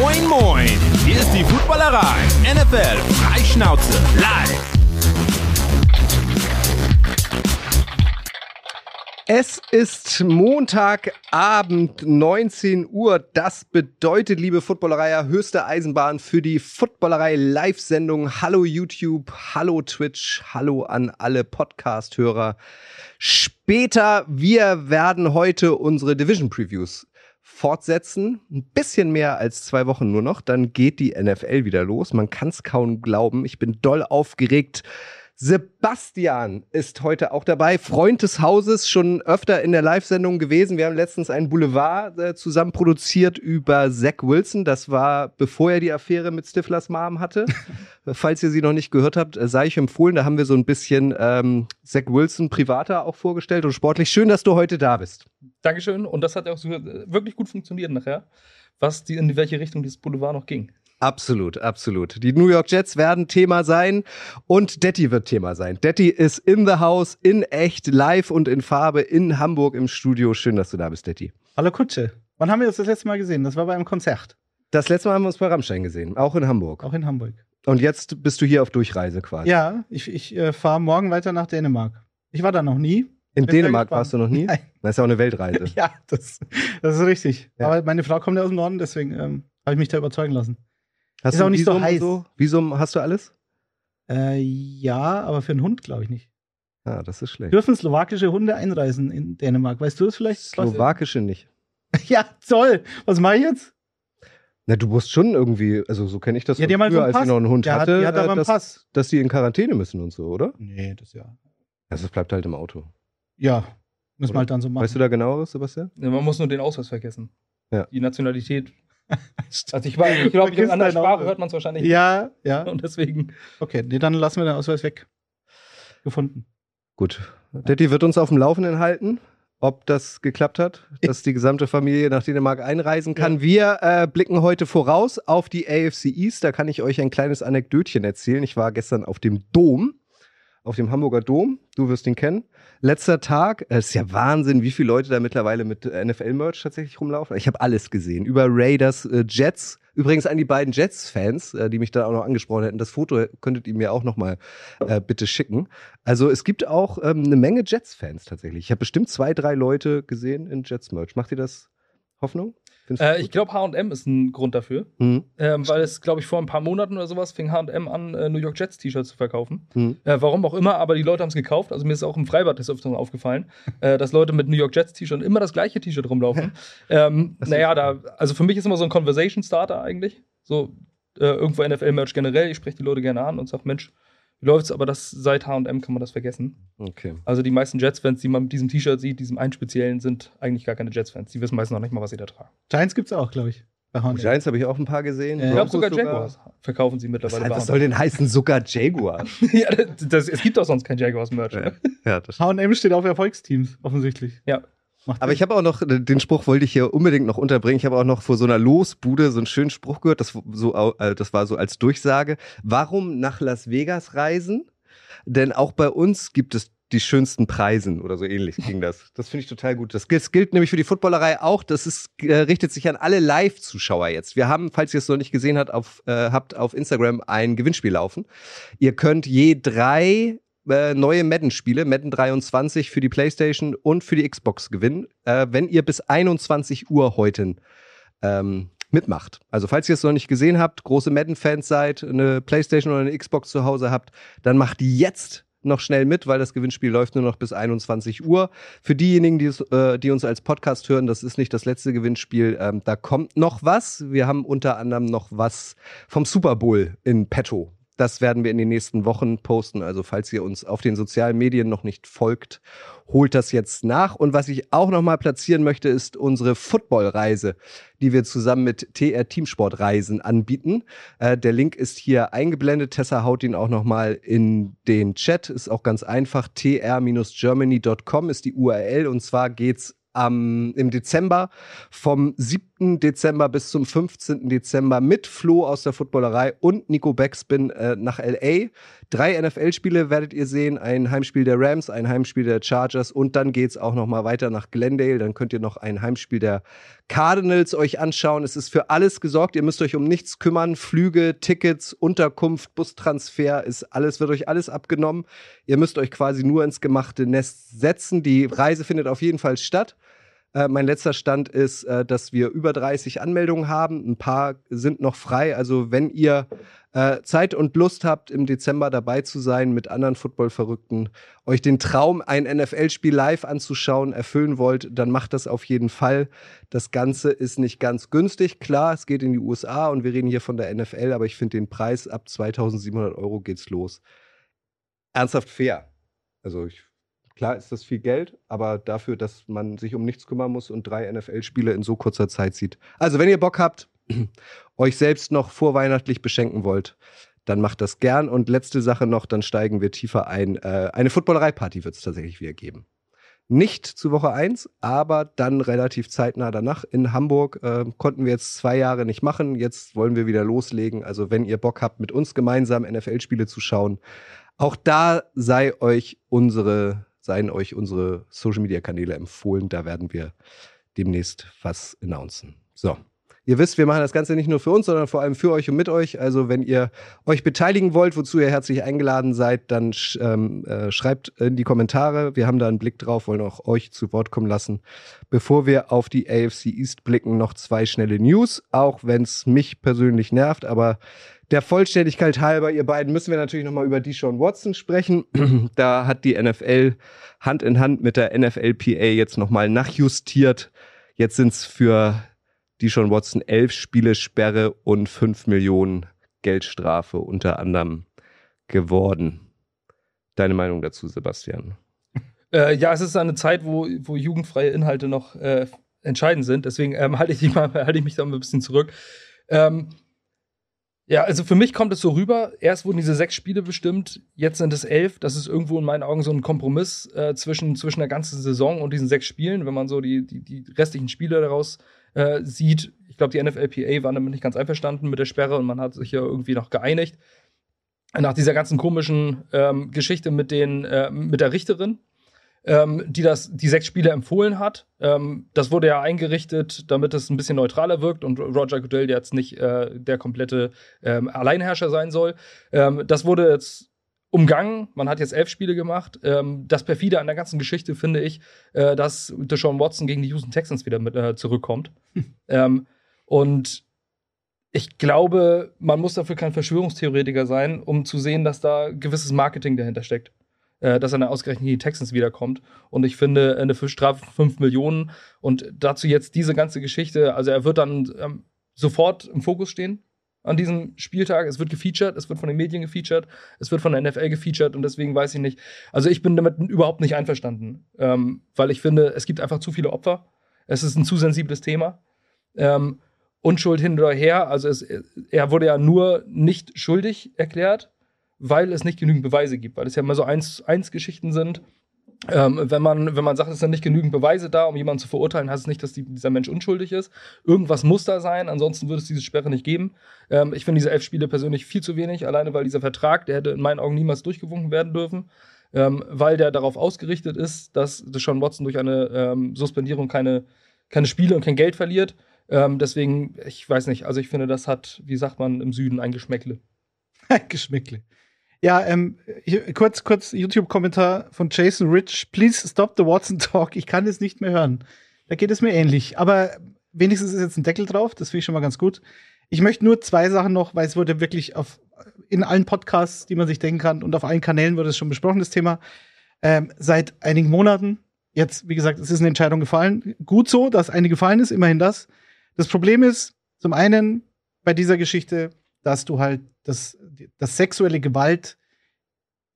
Moin, moin! Hier ist die Footballerei. NFL Freischnauze live. Es ist Montagabend, 19 Uhr. Das bedeutet, liebe Footballerei, höchste Eisenbahn für die Footballerei Live-Sendung. Hallo YouTube, hallo Twitch, hallo an alle Podcast-Hörer. Später, wir werden heute unsere Division-Previews fortsetzen. Ein bisschen mehr als zwei Wochen nur noch. Dann geht die NFL wieder los. Man kann es kaum glauben. Ich bin doll aufgeregt. Sebastian ist heute auch dabei, Freund des Hauses, schon öfter in der Live-Sendung gewesen. Wir haben letztens einen Boulevard äh, zusammen produziert über Zach Wilson. Das war, bevor er die Affäre mit Stiflers Mom hatte. Falls ihr sie noch nicht gehört habt, äh, sei ich empfohlen. Da haben wir so ein bisschen ähm, Zach Wilson privater auch vorgestellt und sportlich. Schön, dass du heute da bist. Dankeschön. Und das hat auch so äh, wirklich gut funktioniert nachher, was die, in welche Richtung dieses Boulevard noch ging. Absolut, absolut. Die New York Jets werden Thema sein und Detti wird Thema sein. Detti ist in the house, in echt, live und in Farbe in Hamburg im Studio. Schön, dass du da bist, Detti. Hallo Kutsche. Wann haben wir das das letzte Mal gesehen? Das war bei einem Konzert. Das letzte Mal haben wir uns bei Rammstein gesehen, auch in Hamburg. Auch in Hamburg. Und jetzt bist du hier auf Durchreise quasi. Ja, ich, ich äh, fahre morgen weiter nach Dänemark. Ich war da noch nie. In Bin Dänemark warst du noch nie? Nein. Das ist ja auch eine Weltreise. Ja, das, das ist richtig. Ja. Aber meine Frau kommt ja aus dem Norden, deswegen ähm, habe ich mich da überzeugen lassen. Hast Ist du auch nicht so Visum und heiß. Visum hast du alles? Äh, ja, aber für einen Hund glaube ich nicht. Ah, das ist schlecht. Dürfen slowakische Hunde einreisen in Dänemark? Weißt du das vielleicht? Slowakische nicht. Ja, toll. Was mache ich jetzt? Na, du musst schon irgendwie, also so kenne ich das Ja, die halt so früher, einen als ich Pass. noch einen Hund Der hat- hatte, die hat aber äh, einen dass, Pass. dass die in Quarantäne müssen und so, oder? Nee, das ja. Also es bleibt halt im Auto. Ja, müssen Oder? wir halt dann so machen. Weißt du da genaueres, Sebastian? Ja, Man muss nur den Ausweis vergessen. Ja. Die Nationalität. Also ich, weiß- ich glaube, in deinen Sprache hört man es wahrscheinlich Ja, ja. nicht. Und deswegen. Okay, nee, dann lassen wir den Ausweis weg. Gefunden. Gut. Detti wird uns auf dem Laufenden halten, ob das geklappt hat, dass die gesamte Familie nach Dänemark einreisen kann. Wir äh, blicken heute voraus auf die AFC East. Da kann ich euch ein kleines Anekdötchen erzählen. Ich war gestern auf dem Dom, auf dem Hamburger Dom. Du wirst ihn kennen. Letzter Tag. Es ist ja Wahnsinn, wie viele Leute da mittlerweile mit NFL-Merch tatsächlich rumlaufen. Ich habe alles gesehen. Über Raiders, äh, Jets. Übrigens an die beiden Jets-Fans, äh, die mich da auch noch angesprochen hätten. Das Foto könntet ihr mir auch noch mal äh, bitte schicken. Also es gibt auch ähm, eine Menge Jets-Fans tatsächlich. Ich habe bestimmt zwei, drei Leute gesehen in Jets-Merch. Macht ihr das Hoffnung? Äh, ich glaube, HM ist ein Grund dafür. Hm, Ähm, weil es, glaube ich, vor ein paar Monaten oder sowas fing HM an, äh, New York Jets T-Shirts zu verkaufen. hm. Äh, warum auch immer, aber die Leute haben es gekauft. Also mir ist auch im Freibad des Öfteren aufgefallen, äh, dass Leute mit New York Jets T-Shirt immer das gleiche T-Shirt rumlaufen. ähm, naja, da, also für mich ist immer so ein Conversation Starter eigentlich. So äh, irgendwo NFL-Merch generell. Ich spreche die Leute gerne an und sage, Mensch, wie läuft's? Aber das seit HM kann man das vergessen. Okay. Also die meisten Jets-Fans, die man mit diesem T-Shirt sieht, diesem einen speziellen, sind eigentlich gar keine Jets-Fans. Die wissen meistens noch nicht mal, was sie da tragen. Giants gibt's auch, glaube ich. Bei H&M. Giants habe ich auch ein paar gesehen. Äh, Ich glaube sogar Jaguars verkaufen sie Was, mittlerweile. was bei soll denn heißen, sogar Jaguar? ja, das, das, es gibt doch sonst kein Jaguars-Merch. ja, ne? ja, das H&M steht auf Erfolgsteams, offensichtlich. Ja. Macht Aber ich habe auch noch, den Spruch wollte ich hier unbedingt noch unterbringen. Ich habe auch noch vor so einer Losbude so einen schönen Spruch gehört. Das, so, äh, das war so als Durchsage. Warum nach Las Vegas reisen? Denn auch bei uns gibt es die schönsten Preisen oder so ähnlich ging das. Das finde ich total gut. Das gilt, das gilt nämlich für die Footballerei auch. Das ist, äh, richtet sich an alle Live-Zuschauer jetzt. Wir haben, falls ihr es noch nicht gesehen habt, auf, äh, habt, auf Instagram ein Gewinnspiel laufen. Ihr könnt je drei äh, neue Madden-Spiele, Madden 23 für die PlayStation und für die Xbox gewinnen, äh, wenn ihr bis 21 Uhr heute ähm, mitmacht. Also falls ihr es noch nicht gesehen habt, große Madden-Fans seid, eine PlayStation oder eine Xbox zu Hause habt, dann macht jetzt noch schnell mit, weil das Gewinnspiel läuft nur noch bis 21 Uhr. Für diejenigen, die, äh, die uns als Podcast hören, das ist nicht das letzte Gewinnspiel. Ähm, da kommt noch was. Wir haben unter anderem noch was vom Super Bowl in petto. Das werden wir in den nächsten Wochen posten. Also falls ihr uns auf den sozialen Medien noch nicht folgt, holt das jetzt nach. Und was ich auch noch mal platzieren möchte, ist unsere Footballreise, die wir zusammen mit TR Teamsportreisen anbieten. Äh, der Link ist hier eingeblendet. Tessa haut ihn auch noch mal in den Chat. Ist auch ganz einfach. tr-germany.com ist die URL. Und zwar geht's am, im Dezember, vom 7. Dezember bis zum 15. Dezember mit Flo aus der Footballerei und Nico Backspin äh, nach LA. Drei NFL-Spiele werdet ihr sehen, ein Heimspiel der Rams, ein Heimspiel der Chargers und dann geht's auch noch mal weiter nach Glendale. Dann könnt ihr noch ein Heimspiel der Cardinals euch anschauen. Es ist für alles gesorgt. Ihr müsst euch um nichts kümmern. Flüge, Tickets, Unterkunft, Bustransfer, ist alles, wird euch alles abgenommen. Ihr müsst euch quasi nur ins gemachte Nest setzen. Die Reise findet auf jeden Fall statt. Äh, mein letzter Stand ist, äh, dass wir über 30 Anmeldungen haben. Ein paar sind noch frei. Also wenn ihr äh, Zeit und Lust habt, im Dezember dabei zu sein mit anderen Football-Verrückten, euch den Traum, ein NFL-Spiel live anzuschauen, erfüllen wollt, dann macht das auf jeden Fall. Das Ganze ist nicht ganz günstig. Klar, es geht in die USA und wir reden hier von der NFL, aber ich finde den Preis ab 2700 Euro geht's los. Ernsthaft fair. Also ich Klar ist das viel Geld, aber dafür, dass man sich um nichts kümmern muss und drei NFL-Spiele in so kurzer Zeit sieht. Also, wenn ihr Bock habt, euch selbst noch vorweihnachtlich beschenken wollt, dann macht das gern. Und letzte Sache noch, dann steigen wir tiefer ein. Äh, eine Footballerei-Party wird es tatsächlich wieder geben. Nicht zu Woche 1, aber dann relativ zeitnah danach in Hamburg. Äh, konnten wir jetzt zwei Jahre nicht machen. Jetzt wollen wir wieder loslegen. Also wenn ihr Bock habt, mit uns gemeinsam NFL-Spiele zu schauen, auch da sei euch unsere seien euch unsere Social Media Kanäle empfohlen. Da werden wir demnächst was announcen. So. Ihr wisst, wir machen das Ganze nicht nur für uns, sondern vor allem für euch und mit euch. Also wenn ihr euch beteiligen wollt, wozu ihr herzlich eingeladen seid, dann sch ähm, äh, schreibt in die Kommentare. Wir haben da einen Blick drauf, wollen auch euch zu Wort kommen lassen. Bevor wir auf die AFC East blicken, noch zwei schnelle News, auch wenn es mich persönlich nervt, aber der Vollständigkeit halber, ihr beiden, müssen wir natürlich nochmal über Deshaun Watson sprechen. da hat die NFL Hand in Hand mit der NFLPA jetzt nochmal nachjustiert. Jetzt sind es für Deshaun Watson elf Spiele Sperre und fünf Millionen Geldstrafe unter anderem geworden. Deine Meinung dazu, Sebastian? Äh, ja, es ist eine Zeit, wo, wo jugendfreie Inhalte noch äh, entscheidend sind. Deswegen ähm, halte ich, halt ich mich da ein bisschen zurück. Ähm, ja, also für mich kommt es so rüber. Erst wurden diese sechs Spiele bestimmt, jetzt sind es elf. Das ist irgendwo in meinen Augen so ein Kompromiss äh, zwischen, zwischen der ganzen Saison und diesen sechs Spielen, wenn man so die, die, die restlichen Spiele daraus äh, sieht. Ich glaube, die NFLPA waren damit nicht ganz einverstanden mit der Sperre und man hat sich ja irgendwie noch geeinigt. Nach dieser ganzen komischen ähm, Geschichte mit, den, äh, mit der Richterin, ähm, die das, die sechs Spiele empfohlen hat. Ähm, das wurde ja eingerichtet, damit es ein bisschen neutraler wirkt und Roger Goodell jetzt nicht äh, der komplette ähm, Alleinherrscher sein soll. Ähm, das wurde jetzt umgangen. Man hat jetzt elf Spiele gemacht. Ähm, das perfide an der ganzen Geschichte finde ich, äh, dass Deshaun Watson gegen die Houston Texans wieder mit, äh, zurückkommt. Hm. und ich glaube, man muss dafür kein Verschwörungstheoretiker sein, um zu sehen, dass da gewisses Marketing dahinter steckt äh, dass er dann ausgerechnet die Texans wiederkommt. Und ich finde, eine Strafe von 5 Millionen und dazu jetzt diese ganze Geschichte, also er wird dann ähm, sofort im Fokus stehen an diesem Spieltag. Es wird gefeatured, es wird von den Medien gefeatured, es wird von der NFL gefeatured und deswegen weiß ich nicht. Also ich bin damit überhaupt nicht einverstanden, ähm, weil ich finde, es gibt einfach zu viele Opfer. Es ist ein zu sensibles Thema. Ähm, Unschuld hin oder her. Also es, er wurde ja nur nicht schuldig erklärt weil es nicht genügend Beweise gibt, weil es ja immer so Eins-Eins-Geschichten sind. Ähm, wenn, man, wenn man sagt, es sind nicht genügend Beweise da, um jemanden zu verurteilen, heißt es nicht, dass die, dieser Mensch unschuldig ist. Irgendwas muss da sein, ansonsten würde es diese Sperre nicht geben. Ähm, ich finde diese elf Spiele persönlich viel zu wenig, alleine weil dieser Vertrag, der hätte in meinen Augen niemals durchgewunken werden dürfen, ähm, weil der darauf ausgerichtet ist, dass Deshaun Watson durch eine ähm, Suspendierung keine, keine Spiele und kein Geld verliert. Ähm, deswegen, ich weiß nicht, also ich finde, das hat, wie sagt man im Süden, ein Geschmäckle. Ein Geschmäckle. Ja, ähm, kurz, kurz YouTube-Kommentar von Jason Rich. Please stop the Watson Talk. Ich kann es nicht mehr hören. Da geht es mir ähnlich. Aber wenigstens ist jetzt ein Deckel drauf. Das finde ich schon mal ganz gut. Ich möchte nur zwei Sachen noch, weil es wurde wirklich auf, in allen Podcasts, die man sich denken kann, und auf allen Kanälen wurde es schon besprochen, das Thema. Ähm, seit einigen Monaten. Jetzt, wie gesagt, es ist eine Entscheidung gefallen. Gut so, dass eine gefallen ist, immerhin das. Das Problem ist, zum einen bei dieser Geschichte, dass du halt das, das sexuelle Gewalt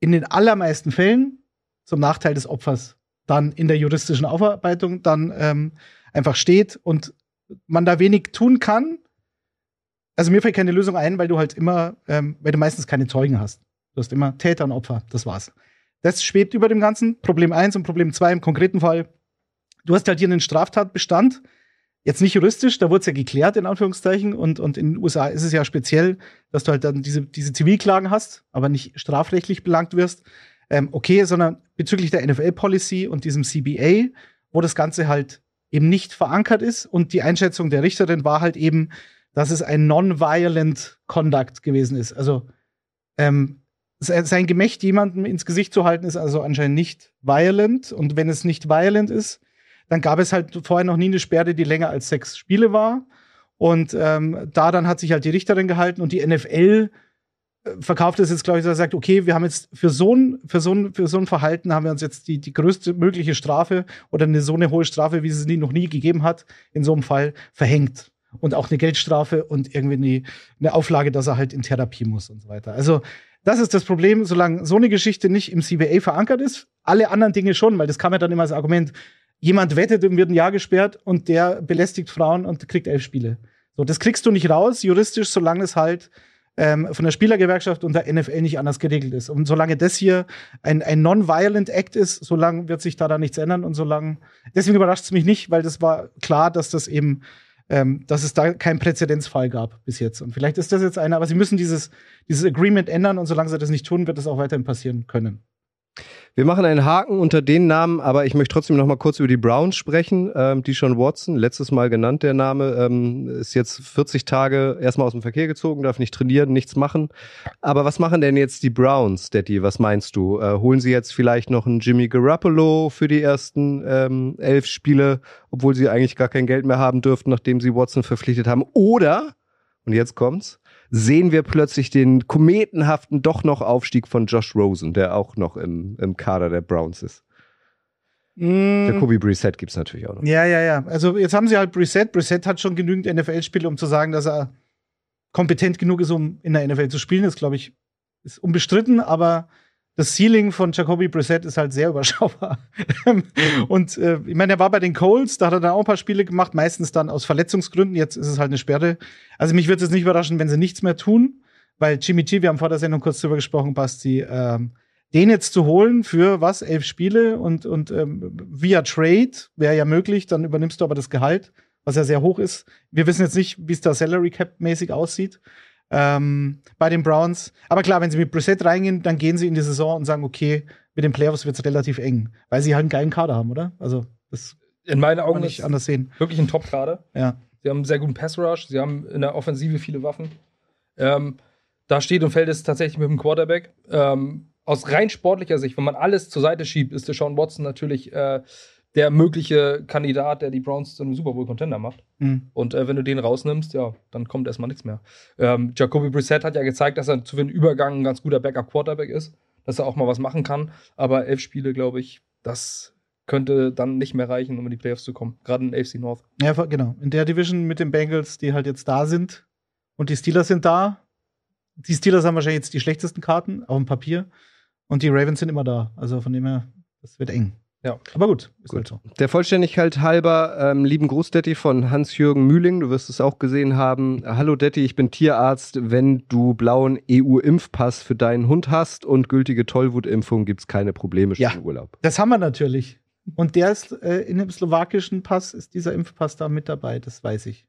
in den allermeisten Fällen zum Nachteil des Opfers dann in der juristischen Aufarbeitung dann ähm, einfach steht und man da wenig tun kann. Also mir fällt keine Lösung ein, weil du halt immer, ähm, weil du meistens keine Zeugen hast. Du hast immer Täter und Opfer, das war's. Das schwebt über dem Ganzen. Problem eins und Problem zwei im konkreten Fall. Du hast halt hier einen Straftatbestand, jetzt nicht juristisch, da wurde es ja geklärt, in Anführungszeichen, und, und in den USA ist es ja speziell, dass du halt dann diese, diese Zivilklagen hast, aber nicht strafrechtlich belangt wirst. Ähm, okay, sondern bezüglich der NFL-Policy und diesem CBA, wo das Ganze halt eben nicht verankert ist. Und die Einschätzung der Richterin war halt eben, dass es ein non-violent Conduct gewesen ist. Also ähm, sein Gemächt jemandem ins Gesicht zu halten, ist also anscheinend nicht violent. Und wenn es nicht violent ist, dann gab es halt vorher noch nie eine Sperre, die länger als sechs Spiele war. Und ähm, da dann hat sich halt die Richterin gehalten und die NFL äh, verkauft es jetzt, glaube ich, dass sagt, okay, wir haben jetzt für so ein, für so ein, für so ein Verhalten haben wir uns jetzt die, die größte mögliche Strafe oder eine so eine hohe Strafe, wie es nie, noch nie gegeben hat, in so einem Fall verhängt. Und auch eine Geldstrafe und irgendwie eine, eine Auflage, dass er halt in Therapie muss und so weiter. Also, das ist das Problem, solange so eine Geschichte nicht im CBA verankert ist. Alle anderen Dinge schon, weil das kam ja dann immer als Argument, jemand wettet und wird ein Jahr gesperrt und der belästigt Frauen und kriegt elf Spiele. So, das kriegst du nicht raus, juristisch, solange es halt ähm, von der Spielergewerkschaft und der NFL nicht anders geregelt ist. Und solange das hier ein, ein Non-Violent Act ist, solange wird sich da da nichts ändern und solange, deswegen überrascht es mich nicht, weil das war klar, dass das eben, ähm, dass es da keinen Präzedenzfall gab bis jetzt. Und vielleicht ist das jetzt einer, aber sie müssen dieses, dieses Agreement ändern und solange sie das nicht tun, wird das auch weiterhin passieren können. Wir machen einen Haken unter den Namen, aber ich möchte trotzdem noch mal kurz über die Browns sprechen. Ähm, Deshaun Watson, letztes Mal genannt der Name, ähm, ist jetzt 40 Tage erstmal aus dem Verkehr gezogen, darf nicht trainieren, nichts machen. Aber was machen denn jetzt die Browns, Daddy? Was meinst du? Äh, holen sie jetzt vielleicht noch einen Jimmy Garoppolo für die ersten ähm, elf Spiele, obwohl sie eigentlich gar kein Geld mehr haben dürften, nachdem sie Watson verpflichtet haben? Oder, und jetzt kommt's, sehen wir plötzlich den kometenhaften doch noch Aufstieg von Josh Rosen, der auch noch im, im Kader der Browns ist. Mm. Jacoby Brissett gibt's natürlich auch noch. Ja, ja, ja. Also jetzt haben sie halt Brissett. Brissett hat schon genügend NFL-Spiele, um zu sagen, dass er kompetent genug ist, um in der NFL zu spielen. Das, glaube ich, ist unbestritten, aber das Ceiling von Jacoby Brissett ist halt sehr überschaubar. und äh, ich meine, er war bei den Coles, da hat er dann auch ein paar Spiele gemacht, meistens dann aus Verletzungsgründen. Jetzt ist es halt eine Sperre. Also mich würde es nicht überraschen, wenn sie nichts mehr tun, weil Jimmy G, wir haben vor der Sendung kurz drüber gesprochen, Basti, ähm, den jetzt zu holen für was, elf Spiele und, und ähm, via Trade wäre ja möglich, dann übernimmst du aber das Gehalt, was ja sehr hoch ist. Wir wissen jetzt nicht, wie es da Salary Cap mäßig aussieht ähm, bei den Browns. Aber klar, wenn sie mit Brissett reingehen, dann gehen sie in die Saison und sagen, okay, mit den Playoffs wird es relativ eng, weil sie halt einen geilen Kader haben, oder? Also das In meinen Augen nicht anders sehen. wirklich ein Top-Kader. Ja. Sie haben einen sehr guten Pass-Rush, sie haben in der Offensive viele Waffen. Ähm, da steht und fällt es tatsächlich mit dem Quarterback. Ähm, aus rein sportlicher Sicht, wenn man alles zur Seite schiebt, ist Deshaun Watson natürlich äh, der mögliche Kandidat, der die Browns zu einem Super Bowl-Contender macht. Mhm. Und äh, wenn du den rausnimmst, ja, dann kommt erstmal nichts mehr. Ähm, Jacoby Brissett hat ja gezeigt, dass er zu den Übergang ein ganz guter Backup-Quarterback ist, dass er auch mal was machen kann. Aber elf Spiele, glaube ich, das könnte dann nicht mehr reichen, um in die Playoffs zu kommen. Gerade in AFC North. Ja, genau. In der Division mit den Bengals, die halt jetzt da sind und die Steelers sind da. Die Steelers haben wahrscheinlich jetzt die schlechtesten Karten auf dem Papier und die Ravens sind immer da. Also von dem her, das wird eng. Ja. Aber gut, ist Gut. halt so. Der Vollständigkeit halber, ähm, lieben Gruß, Detti, von Hans-Jürgen Mühling. Du wirst es auch gesehen haben. Hallo, Detti, ich bin Tierarzt. Wenn du blauen EU-Impfpass für deinen Hund hast und gültige Tollwutimpfung, gibt's keine Probleme Ja. im Urlaub. Das haben wir natürlich. Und der ist äh, in dem slowakischen Pass ist dieser Impfpass da mit dabei, das weiß ich.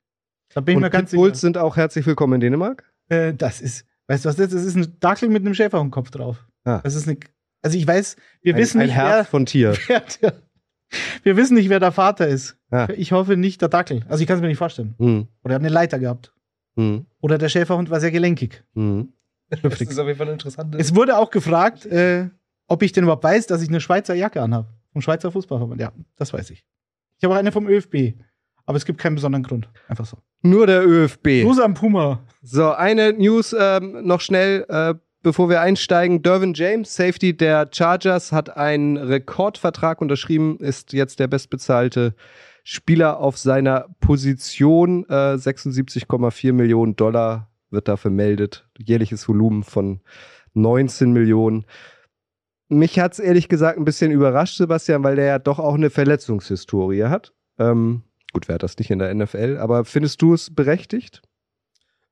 Da bin ich und mir ganz Pitbulls sicher. sind auch herzlich willkommen in Dänemark. Äh, das ist, weißt du was das ist? Das ist ein Dackel mit einem Schäferhundkopf drauf. Ah. Das ist eine, also ich weiß, wir ein, wissen ein nicht, Herz von Tier. wer, wer der, wir wissen nicht, wer der Vater ist. Ah. Ich hoffe nicht der Dackel. Also ich kann es mir nicht vorstellen. Hm. Oder er hat eine Leiter gehabt. Hm. Oder der Schäferhund war sehr gelenkig. Hm. Das ist auf jeden Fall interessant. Es wurde auch gefragt, äh, ob ich denn überhaupt weiß, dass ich eine Schweizer Jacke anhabe. Vom Schweizer Fußballverband. Ja, das weiß ich. Ich habe auch eine vom ÖFB. Aber es gibt keinen besonderen Grund. Einfach so. Nur der ÖFB. Gruß am Puma. So, eine News ähm, noch schnell, äh, bevor wir einsteigen. Dervin James, Safety der Chargers, hat einen Rekordvertrag unterschrieben, ist jetzt der bestbezahlte Spieler auf seiner Position. Äh, 76,4 Millionen Dollar wird da vermeldet. Jährliches Volumen von 19 Millionen. Mich hat's ehrlich gesagt ein bisschen überrascht, Sebastian, weil der ja doch auch eine Verletzungshistorie hat. Ähm, gut, wer hat das nicht in der NFL? Aber findest du es berechtigt?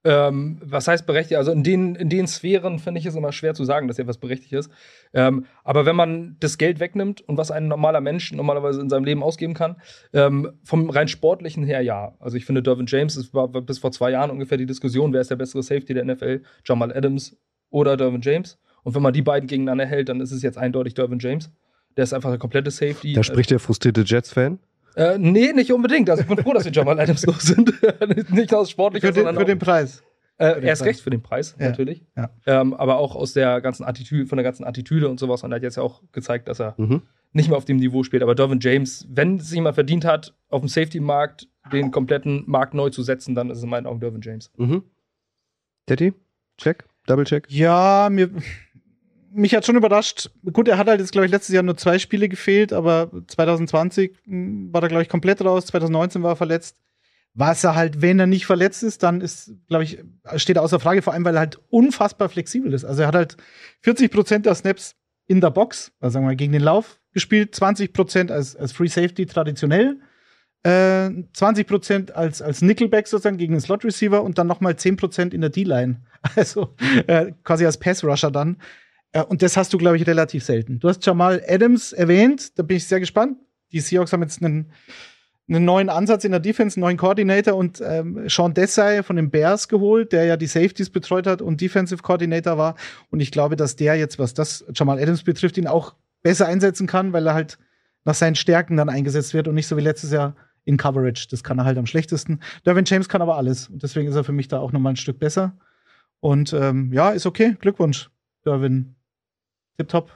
Ähm, was heißt berechtigt? Also in den, in den Sphären finde ich es immer schwer zu sagen, dass etwas berechtigt ist. Ähm, aber wenn man das Geld wegnimmt und was ein normaler Mensch normalerweise in seinem Leben ausgeben kann, ähm, vom rein sportlichen her ja. Also ich finde, Dervin James, es war bis vor zwei Jahren ungefähr die Diskussion, wer ist der bessere Safety der NFL, Jamal Adams oder Dervin James. Und wenn man die beiden gegeneinander hält, dann ist es jetzt eindeutig Dervin James. Der ist einfach der komplette Safety. Da spricht der frustrierte Jets-Fan. Äh, nee, nicht unbedingt. Also ich bin froh, dass wir Jamal Adams los sind. nicht aus sportlicher, Für den, für den Preis. Äh, erst recht für den Preis, Ja, natürlich. ja. Ähm, aber auch aus der ganzen Attitüde, von der ganzen Attitüde und sowas. Und er hat jetzt ja auch gezeigt, dass er Mhm. nicht mehr auf dem Niveau spielt. Aber Dervin James, wenn es jemand verdient hat, auf dem Safety-Markt den kompletten Markt neu zu setzen, dann ist es in meinen Augen Dervin James. Mhm. Daddy? Check? Double check? Ja, mir, mich hat schon überrascht. Gut, er hat halt jetzt, glaube ich, letztes Jahr nur zwei Spiele gefehlt, aber 2020 mh, war er, glaube ich, komplett raus. 2019 war er verletzt. Was er halt, wenn er nicht verletzt ist, dann ist, glaube ich, steht er außer Frage, vor allem, weil er halt unfassbar flexibel ist. Also er hat halt 40 Prozent der Snaps in der Box, also sagen wir mal, gegen den Lauf gespielt, 20 Prozent als, als Free Safety traditionell, äh, 20 Prozent als, als Nickelback sozusagen gegen den Slot Receiver und dann nochmal 10 Prozent in der D-Line. Also äh, quasi als Pass Rusher dann. Äh, und das hast du, glaube ich, relativ selten. Du hast Jamal Adams erwähnt, da bin ich sehr gespannt. Die Seahawks haben jetzt einen, einen neuen Ansatz in der Defense, einen neuen Coordinator und ähm, Sean Desai von den Bears geholt, der ja die Safeties betreut hat und Defensive Coordinator war. Und ich glaube, dass der jetzt, was das Jamal Adams betrifft, ihn auch besser einsetzen kann, weil er halt nach seinen Stärken dann eingesetzt wird und nicht so wie letztes Jahr in Coverage. Das kann er halt am schlechtesten. Derwin James kann aber alles. Und deswegen ist er für mich da auch nochmal ein Stück besser. Und ähm, ja, ist okay. Glückwunsch, Derwin. Tipptopp.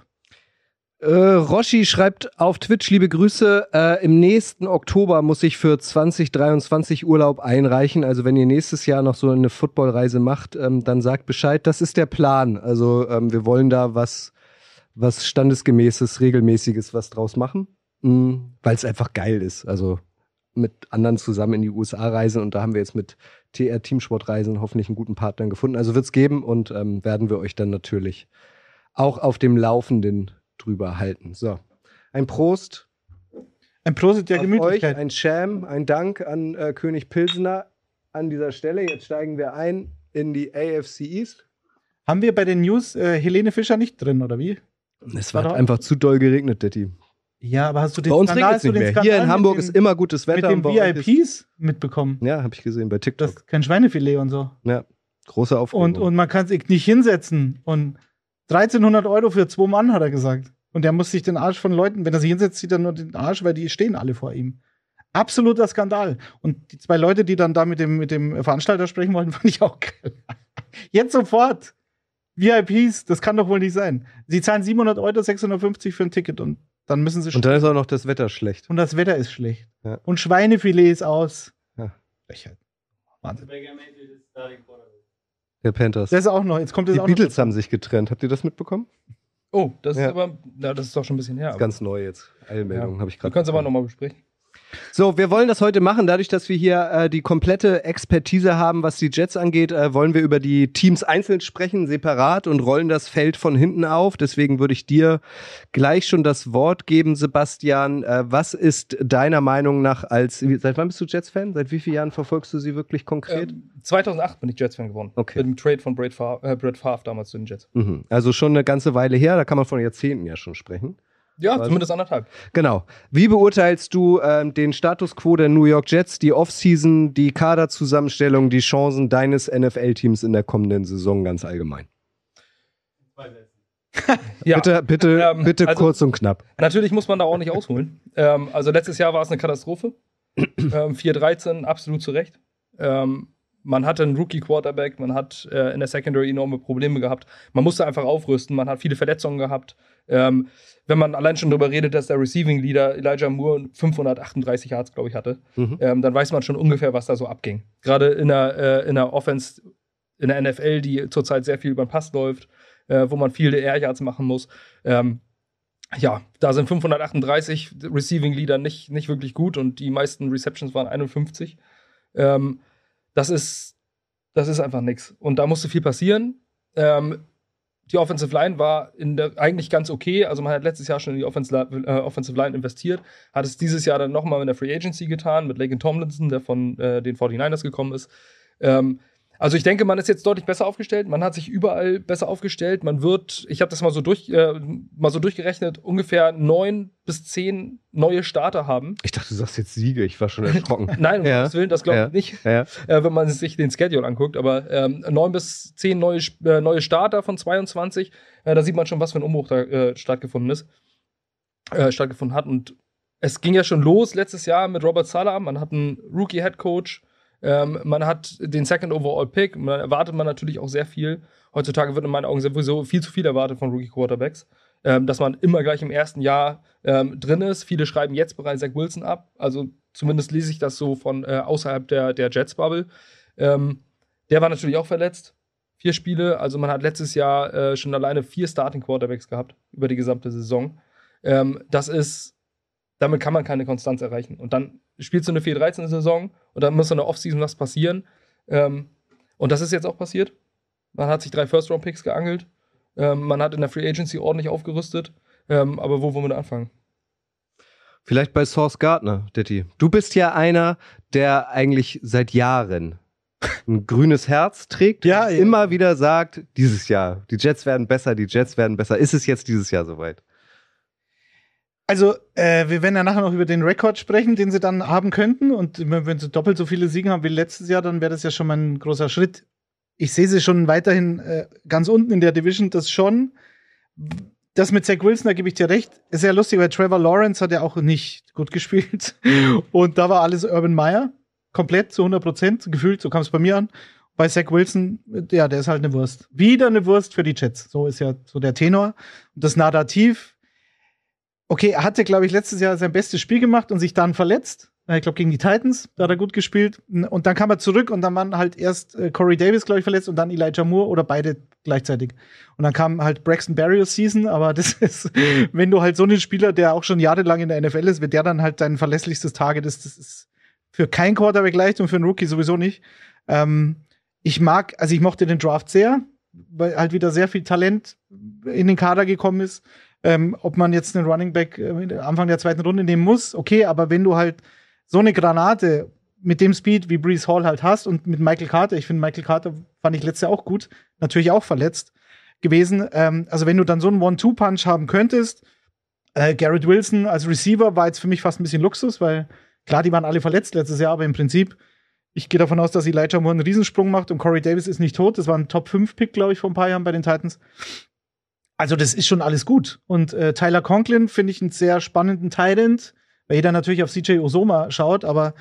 Äh, Roshi schreibt auf Twitch, liebe Grüße, äh, im nächsten Oktober muss ich für 2023 Urlaub einreichen. Also wenn ihr nächstes Jahr noch so eine Footballreise macht, ähm, dann sagt Bescheid. Das ist der Plan. Also ähm, wir wollen da was, was standesgemäßes, regelmäßiges was draus machen, mhm, weil es einfach geil ist. Also mit anderen zusammen in die USA reisen und da haben wir jetzt mit TR Teamsportreisen hoffentlich einen guten Partner gefunden. Also wird's geben und ähm, werden wir euch dann natürlich auch auf dem Laufenden drüber halten. So, ein Prost Ein Prosit der auf euch, Gemütlichkeit. ein Sham, ein Dank an äh, König Pilsner an dieser Stelle. Jetzt steigen wir ein in die AFC East. Haben wir bei den News äh, Helene Fischer nicht drin, oder wie? Es War einfach zu doll geregnet, Detti. Ja, aber hast du den Bei uns Skandal- regnet es nicht mehr. Skandal Hier in Hamburg den, ist immer gutes Wetter. mit den euch VIPs mitbekommen. Ja, habe ich gesehen bei Das TikTok. ist kein Schweinefilet und so. Ja, große Aufregung. Und, und man kann sich nicht hinsetzen. Und 1300 Euro für zwei Mann, hat er gesagt. Und der muss sich den Arsch von Leuten, wenn er sich hinsetzt, sieht er nur den Arsch, weil die stehen alle vor ihm. Absoluter Skandal. Und die zwei Leute, die dann da mit dem, mit dem Veranstalter sprechen wollten, fand ich auch geil. Jetzt sofort. VIPs, das kann doch wohl nicht sein. Sie zahlen 700 Euro, 650 für ein Ticket und dann müssen sie und dann ist auch noch das Wetter schlecht. und das Wetter ist schlecht. Ja. Und Schweinefilet ist aus. Ja. Wahnsinn. Der Panthers. Das ist auch noch, jetzt kommt das die auch noch. Beatles haben sich getrennt. Habt ihr das mitbekommen? Oh, das Ja. ist aber, na, das ist doch schon ein bisschen her. Das ist ganz neu jetzt. Eilmeldung habe ich gerade. können es aber nochmal besprechen. So, wir wollen das heute machen. Dadurch, dass wir hier äh, die komplette Expertise haben, was die Jets angeht, äh, wollen wir über die Teams einzeln sprechen, separat und rollen das Feld von hinten auf. Deswegen würde ich dir gleich schon das Wort geben, Sebastian. Äh, was ist deiner Meinung nach als, seit wann bist du Jets-Fan? Seit wie vielen Jahren verfolgst du sie wirklich konkret? Ähm, 2008 bin ich Jets-Fan geworden. Okay. Mit dem Trade von Brett Favre, äh, Brett Favre damals zu den Jets. Mhm. Also schon eine ganze Weile her, da kann man von Jahrzehnten ja schon sprechen. Ja, Was? zumindest anderthalb. Genau. Wie beurteilst du ähm, den Status quo der New York Jets, die Offseason, die Kaderzusammenstellung, die Chancen deines NFL-Teams in der kommenden Saison ganz allgemein? Ja, Bitte, bitte, Ähm, bitte also- kurz und knapp. Natürlich muss man da auch nicht ausholen. ähm, also letztes Jahr war es eine Katastrophe. ähm, 4-13, absolut zu Recht. Ähm, man hatte einen Rookie-Quarterback, man hat äh, in der Secondary enorme Probleme gehabt. Man musste einfach aufrüsten, man hat viele Verletzungen gehabt. Ähm, wenn man allein schon darüber redet, dass der Receiving-Leader Elijah Moore 538 Yards, glaube ich, hatte, Mhm. ähm, dann weiß man schon ungefähr, was da so abging. Gerade in der, äh, in der Offense, in der NFL, die zurzeit sehr viel über den Pass läuft, äh, wo man viele Air Yards machen muss. Ähm, ja, da sind 538 Receiving Leader nicht, nicht wirklich gut und die meisten Receptions waren 51. Ähm, das ist, das ist einfach nichts. Und da musste viel passieren. Ähm, die Offensive Line war der, eigentlich ganz okay. Also man hat letztes Jahr schon in die Offensive, äh, Offensive Line investiert, hat es dieses Jahr dann nochmal in der Free Agency getan mit Laken Tomlinson, der von äh, den 49ers gekommen ist. Ähm, also ich denke, man ist jetzt deutlich besser aufgestellt. Man hat sich überall besser aufgestellt. Man wird, ich habe das mal so durch, äh, mal so durchgerechnet, ungefähr neun bis zehn neue Starter haben. Ich dachte, du sagst jetzt Siege. Ich war schon erschrocken. Nein, um Ja. Gottes Willen, das glaube ich Ja. nicht, ja. äh, wenn man sich den Schedule anguckt. Aber ähm, neun bis zehn neue, äh, neue Starter von 22, äh, da sieht man schon, was für ein Umbruch da äh, stattgefunden ist, äh, stattgefunden hat. Und es ging ja schon los letztes Jahr mit Robert Sala. Man hat einen Rookie-Head-Coach, ähm, man hat den Second Overall Pick. Man erwartet man natürlich auch sehr viel. Heutzutage wird in meinen Augen sowieso viel zu viel erwartet von Rookie Quarterbacks. Ähm, dass man immer gleich im ersten Jahr ähm, drin ist. Viele schreiben jetzt bereits Zach Wilson ab. Also zumindest lese ich das so von äh, außerhalb der, der Jets-Bubble. Ähm, der war natürlich auch verletzt. Vier Spiele. Also man hat letztes Jahr äh, schon alleine vier Starting Quarterbacks gehabt über die gesamte Saison. Ähm, das ist, damit kann man keine Konstanz erreichen. Und dann spielst du eine 4-13-Saison und dann muss in der Offseason was passieren. Ähm, und das ist jetzt auch passiert. Man hat sich drei First-Round-Picks geangelt. Ähm, man hat in der Free Agency ordentlich aufgerüstet. Ähm, aber wo wollen wir da anfangen? Vielleicht bei Source Gardner, Ditti. Du bist ja einer, der eigentlich seit Jahren ein grünes Herz trägt, Ja, ja. immer wieder sagt, dieses Jahr, die Jets werden besser, die Jets werden besser. Ist es jetzt dieses Jahr soweit? Also, äh, wir werden ja nachher noch über den Rekord sprechen, den sie dann haben könnten. Und wenn sie doppelt so viele Siege haben wie letztes Jahr, dann wäre das ja schon mal ein großer Schritt. Ich sehe sie schon weiterhin äh, ganz unten in der Division, das schon. Das mit Zach Wilson, da gebe ich dir recht, ist ja lustig, weil Trevor Lawrence hat ja auch nicht gut gespielt. Und da war alles Urban Meyer. Komplett zu 100 Prozent, gefühlt, so kam es bei mir an. Bei Zach Wilson, ja, der ist halt eine Wurst. Wieder eine Wurst für die Jets. So ist ja so der Tenor. Und das Narrativ, Okay, er hatte, glaube ich, letztes Jahr sein bestes Spiel gemacht und sich dann verletzt. Ich glaube, gegen die Titans, da hat er gut gespielt. Und dann kam er zurück und dann waren halt erst äh, Corey Davis, glaube ich, verletzt und dann Elijah Moore oder beide gleichzeitig. Und dann kam halt Braxton Berrios Season, aber das ist, wenn du halt so einen Spieler, der auch schon jahrelang in der NFL ist, wird der dann halt dein verlässlichstes Target ist, das ist für kein Quarterback leicht und für einen Rookie sowieso nicht. Ähm, ich mag, also ich mochte den Draft sehr, weil halt wieder sehr viel Talent in den Kader gekommen ist. Ähm, ob man jetzt einen Running Back äh, Anfang der zweiten Runde nehmen muss, okay, aber wenn du halt so eine Granate mit dem Speed wie Brees Hall halt hast und mit Michael Carter, ich finde Michael Carter fand ich letztes Jahr auch gut, natürlich auch verletzt gewesen. Ähm, also wenn du dann so einen One-Two-Punch haben könntest, äh, Garrett Wilson als Receiver war jetzt für mich fast ein bisschen Luxus, weil klar, die waren alle verletzt letztes Jahr, aber im Prinzip, ich gehe davon aus, dass Elijah Moore einen Riesensprung macht und Corey Davis ist nicht tot. Das war ein Top-5-Pick, glaube ich, vor ein paar Jahren bei den Titans. Also, das ist schon alles gut. Und äh, Tyler Conklin finde ich einen sehr spannenden Tyrant, weil jeder natürlich auf CJ Osoma schaut, aber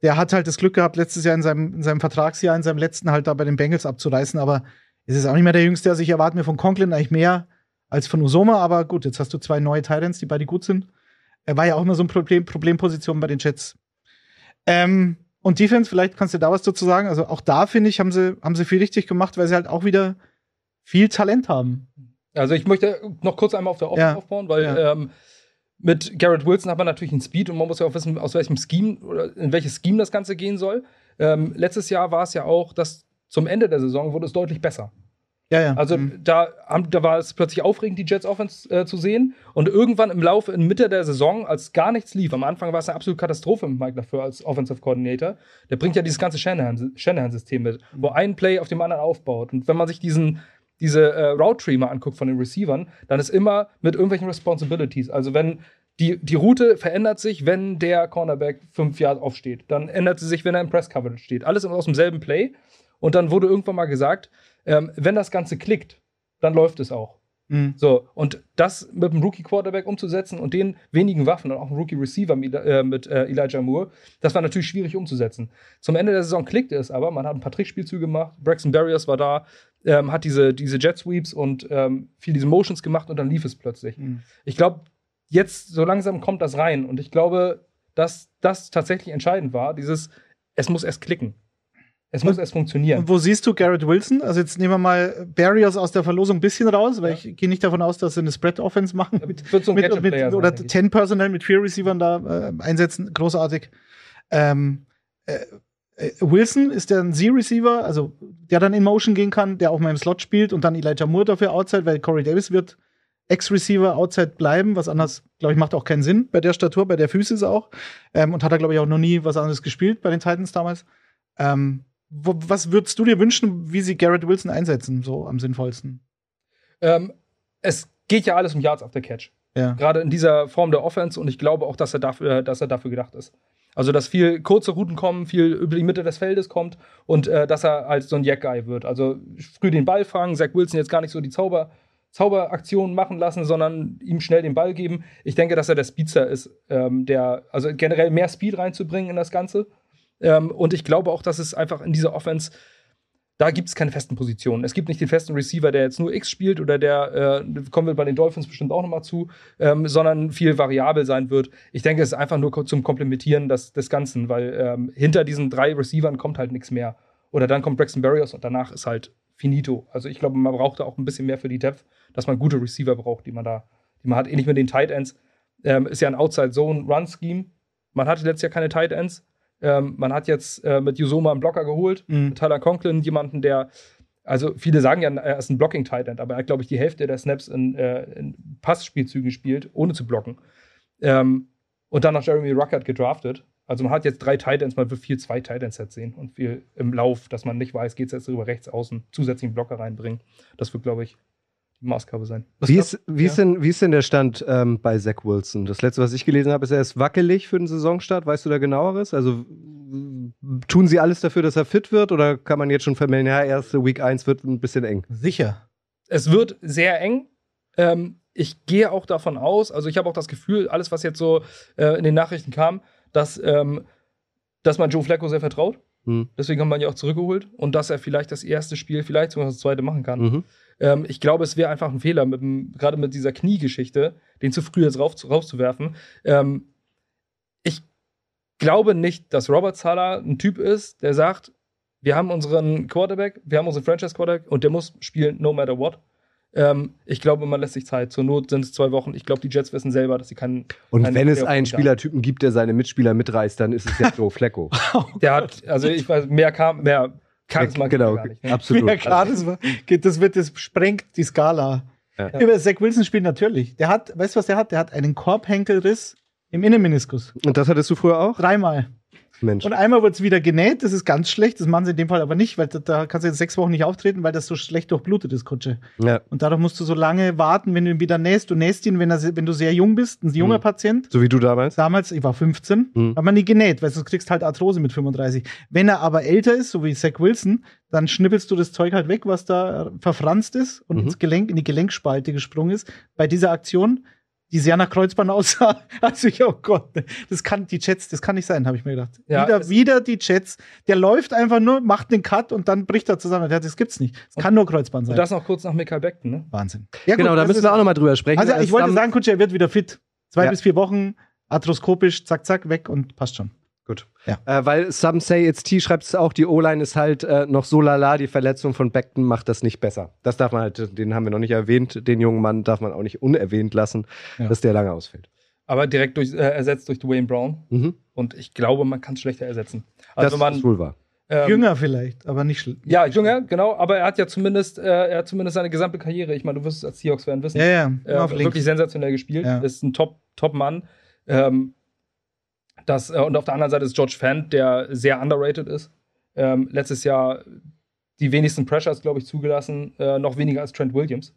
der hat halt das Glück gehabt, letztes Jahr in seinem, in seinem Vertragsjahr, in seinem letzten halt da bei den Bengals abzureißen. Aber es ist auch nicht mehr der Jüngste. Also, ich erwarte mir von Conklin eigentlich mehr als von Osoma. Aber gut, jetzt hast du zwei neue Tyrants, die beide gut sind. Er war ja auch immer so eine Problem, Problemposition bei den Jets. Ähm, und Defense, vielleicht kannst du da was dazu sagen. Also auch da finde ich, haben sie, haben sie viel richtig gemacht, weil sie halt auch wieder viel Talent haben. Also ich möchte noch kurz einmal auf der Offense Ja. aufbauen, weil Ja. ähm, mit Garrett Wilson hat man natürlich einen Speed und man muss ja auch wissen, aus welchem Scheme oder in welches Scheme das Ganze gehen soll. Ähm, letztes Jahr war es ja auch, dass zum Ende der Saison wurde es deutlich besser. Ja, ja. Also Mhm. da, da war es plötzlich aufregend, die Jets Offense äh, zu sehen. Und irgendwann im Laufe, in Mitte der Saison, als gar nichts lief, am Anfang war es eine absolute Katastrophe mit Mike dafür als Offensive Coordinator. Der bringt ja dieses ganze Shanahan- Shanahan-System mit, wo ein Play auf dem anderen aufbaut. Und wenn man sich diesen, diese äh, Route Tree mal anguckt von den Receivern, dann ist immer mit irgendwelchen Responsibilities. Also wenn die, die Route verändert sich, wenn der Cornerback fünf Jahre aufsteht. Dann ändert sie sich, wenn er im Press Coverage steht. Alles aus demselben Play. Und dann wurde irgendwann mal gesagt, ähm, wenn das Ganze klickt, dann läuft es auch. Mhm. So, und das mit einem Rookie-Quarterback umzusetzen und den wenigen Waffen und auch einem Rookie-Receiver mit, äh, mit äh, Elijah Moore, das war natürlich schwierig umzusetzen. Zum Ende der Saison klickte es aber, man hat ein paar Trickspielzüge gemacht, Braxton Barriers war da, ähm, hat diese, diese Jet-Sweeps und ähm, viel diese Motions gemacht und dann lief es plötzlich. Mhm. Ich glaube, jetzt so langsam kommt das rein und ich glaube, dass das tatsächlich entscheidend war, dieses, es muss erst klicken. Es muss erst funktionieren. Und wo siehst du Garrett Wilson? Also jetzt nehmen wir mal Barriers aus der Verlosung ein bisschen raus, weil Ja. ich gehe nicht davon aus, dass sie eine Spread-Offense machen. Mit, mit, Gadget-Player mit, sein, oder denke ich. 10 Personal mit vier Receivern da äh, einsetzen. Großartig. Ähm, äh, äh, Wilson ist der ein Z-Receiver, also der dann in Motion gehen kann, der auch mal im Slot spielt und dann Elijah Moore dafür outside, weil Corey Davis wird Ex-Receiver outside bleiben. Was anderes, glaube ich, macht auch keinen Sinn bei der Statur, bei der Füße ist auch. Ähm, und hat er, glaube ich, auch noch nie was anderes gespielt bei den Titans damals. Ähm, wo, was würdest du dir wünschen, wie sie Garrett Wilson einsetzen, so am sinnvollsten? Ähm, es geht ja alles um Yards after Catch. Ja. Gerade in dieser Form der Offense und ich glaube auch, dass er dafür, dass er dafür gedacht ist. Also, dass viel kurze Routen kommen, viel über die Mitte des Feldes kommt und äh, dass er als so ein Jack-Guy wird. Also früh den Ball fangen, Zach Wilson jetzt gar nicht so die Zauber, Zauberaktionen machen lassen, sondern ihm schnell den Ball geben. Ich denke, dass er der Speedster ist, ähm, der, also generell mehr Speed reinzubringen in das Ganze. Ähm, und ich glaube auch, dass es einfach in dieser Offense da gibt es keine festen Positionen. Es gibt nicht den festen Receiver, der jetzt nur X spielt oder der, äh, kommen wir bei den Dolphins bestimmt auch nochmal zu, ähm, sondern viel variabel sein wird. Ich denke, es ist einfach nur zum Komplementieren des, des Ganzen, weil ähm, hinter diesen drei Receivern kommt halt nichts mehr. Oder dann kommt Braxton Barriers und danach ist halt finito. Also ich glaube, man braucht da auch ein bisschen mehr für die Depth, dass man gute Receiver braucht, die man da, die man hat. Ähnlich mit den Tight Ends. Ähm, ist ja ein Outside-Zone-Run-Scheme. Man hatte letztes Jahr keine Tight Ends. Ähm, man hat jetzt äh, mit Yusoma einen Blocker geholt, Mhm. mit Tyler Conklin, jemanden, der, also viele sagen ja, er ist ein Blocking-Tight End, aber er hat, glaube ich, die Hälfte der Snaps in, äh, in Passspielzügen gespielt, ohne zu blocken. Ähm, und dann noch Jeremy Ruckert gedraftet. Also man hat jetzt drei Tight Ends, man wird viel zwei jetzt sehen und viel im Lauf, dass man nicht weiß, geht es jetzt über rechts außen, zusätzlichen Blocker reinbringen. Das wird, glaube ich, Maßgabe sein. Was Wie ist, wie, ist Ja. denn, wie ist denn der Stand ähm, bei Zach Wilson? Das letzte, was ich gelesen habe, ist, er ist wackelig für den Saisonstart. Weißt du da genaueres? Also tun sie alles dafür, dass er fit wird? Oder kann man jetzt schon vermelden, ja, erste Week 1 wird ein bisschen eng? Sicher. es wird sehr eng. Ähm, ich gehe auch davon aus, also ich habe auch das Gefühl, alles, was jetzt so äh, in den Nachrichten kam, dass, ähm, dass man Joe Flacco sehr vertraut. Hm. Deswegen haben wir ihn ja auch zurückgeholt und dass er vielleicht das erste Spiel, vielleicht sogar das zweite machen kann. Mhm. Ähm, ich glaube, es wäre einfach ein Fehler, mit dem- gerade mit dieser Kniegeschichte, den zu früh jetzt rauf, rauszuwerfen. Ähm, ich glaube nicht, dass Robert Sala ein Typ ist, der sagt, wir haben unseren Quarterback, wir haben unseren Franchise-Quarterback und der muss spielen, no matter what. Ähm, ich glaube, man lässt sich Zeit. Zur Not sind es zwei Wochen. Ich glaube, die Jets wissen selber, dass sie keinen. Und keinen wenn es einen. Spielertypen gibt, der seine Mitspieler mitreißt, dann ist es ja Joe Flecko. Der hat, also ich weiß, mehr kam, mehr Charisma genau, gar nicht. Ne? absolut. Ja, klar, das, war, geht- das wird, das sprengt die Skala. Ja. Über Zach Wilson spielt natürlich. Der hat, weißt du, was der hat? Der hat einen Korbhenkelriss im Innenmeniskus. Und das hattest du früher auch? Dreimal. Mensch. Und einmal wird es wieder genäht, das ist ganz schlecht. Das machen sie in dem Fall aber nicht, weil da, da kannst du jetzt sechs Wochen nicht auftreten, weil das so schlecht durchblutet ist, Kutsche. Ja. Und dadurch musst du so lange warten, wenn du ihn wieder nähst. Du nähst ihn, wenn, er, wenn du sehr jung bist, ein junger Mhm. Patient. So wie du damals? Damals, ich war 15, Mhm. hat man nie genäht, weil sonst kriegst halt Arthrose mit 35. Wenn er aber älter ist, so wie Zach Wilson, dann schnippelst du das Zeug halt weg, was da verfranst ist und Mhm. ins Gelenk, in die Gelenkspalte gesprungen ist. Bei dieser Aktion, die sehr nach Kreuzband aussah, also ich, oh Gott, das kann die Jets, das kann nicht sein, habe ich mir gedacht. Ja, wieder, wieder die Jets. Der läuft einfach nur, macht den Cut und dann bricht er zusammen. Das gibt's nicht. Es kann nur Kreuzband sein. Und das noch kurz nach Michael Beckton, ne? Wahnsinn. Ja, genau, gut, da müssen wir auch nochmal drüber sprechen. Also ich wollte sagen, Kutscher, er wird wieder fit. Zwei Ja. bis vier Wochen, arthroskopisch, zack, zack, weg und passt schon. Gut. Ja. Äh, weil Some Say It's T schreibt es auch, die O-Line ist halt äh, noch so lala, die Verletzung von Beckton macht das nicht besser. Das darf man halt, den haben wir noch nicht erwähnt, den jungen Mann darf man auch nicht unerwähnt lassen, Ja. dass der lange ausfällt. Aber direkt durch, äh, ersetzt durch Dwayne Brown. Mhm. Und ich glaube, man kann es schlechter ersetzen. Das Also man, ist wohl wahr. ähm, Jünger vielleicht, aber nicht schlimm. Ja, jünger, genau. Aber er hat ja zumindest, äh, er hat zumindest seine gesamte Karriere. Ich meine, du wirst es als Seahawks-Fan wissen. Ja, ja, äh, wirklich sensationell gespielt. Ja. Ist ein Top- Top-Mann. ähm, das, äh, und auf der anderen Seite ist George Fant, der sehr underrated ist. Ähm, letztes Jahr die wenigsten Pressures, glaube ich, zugelassen. Äh, noch weniger als Trent Williams.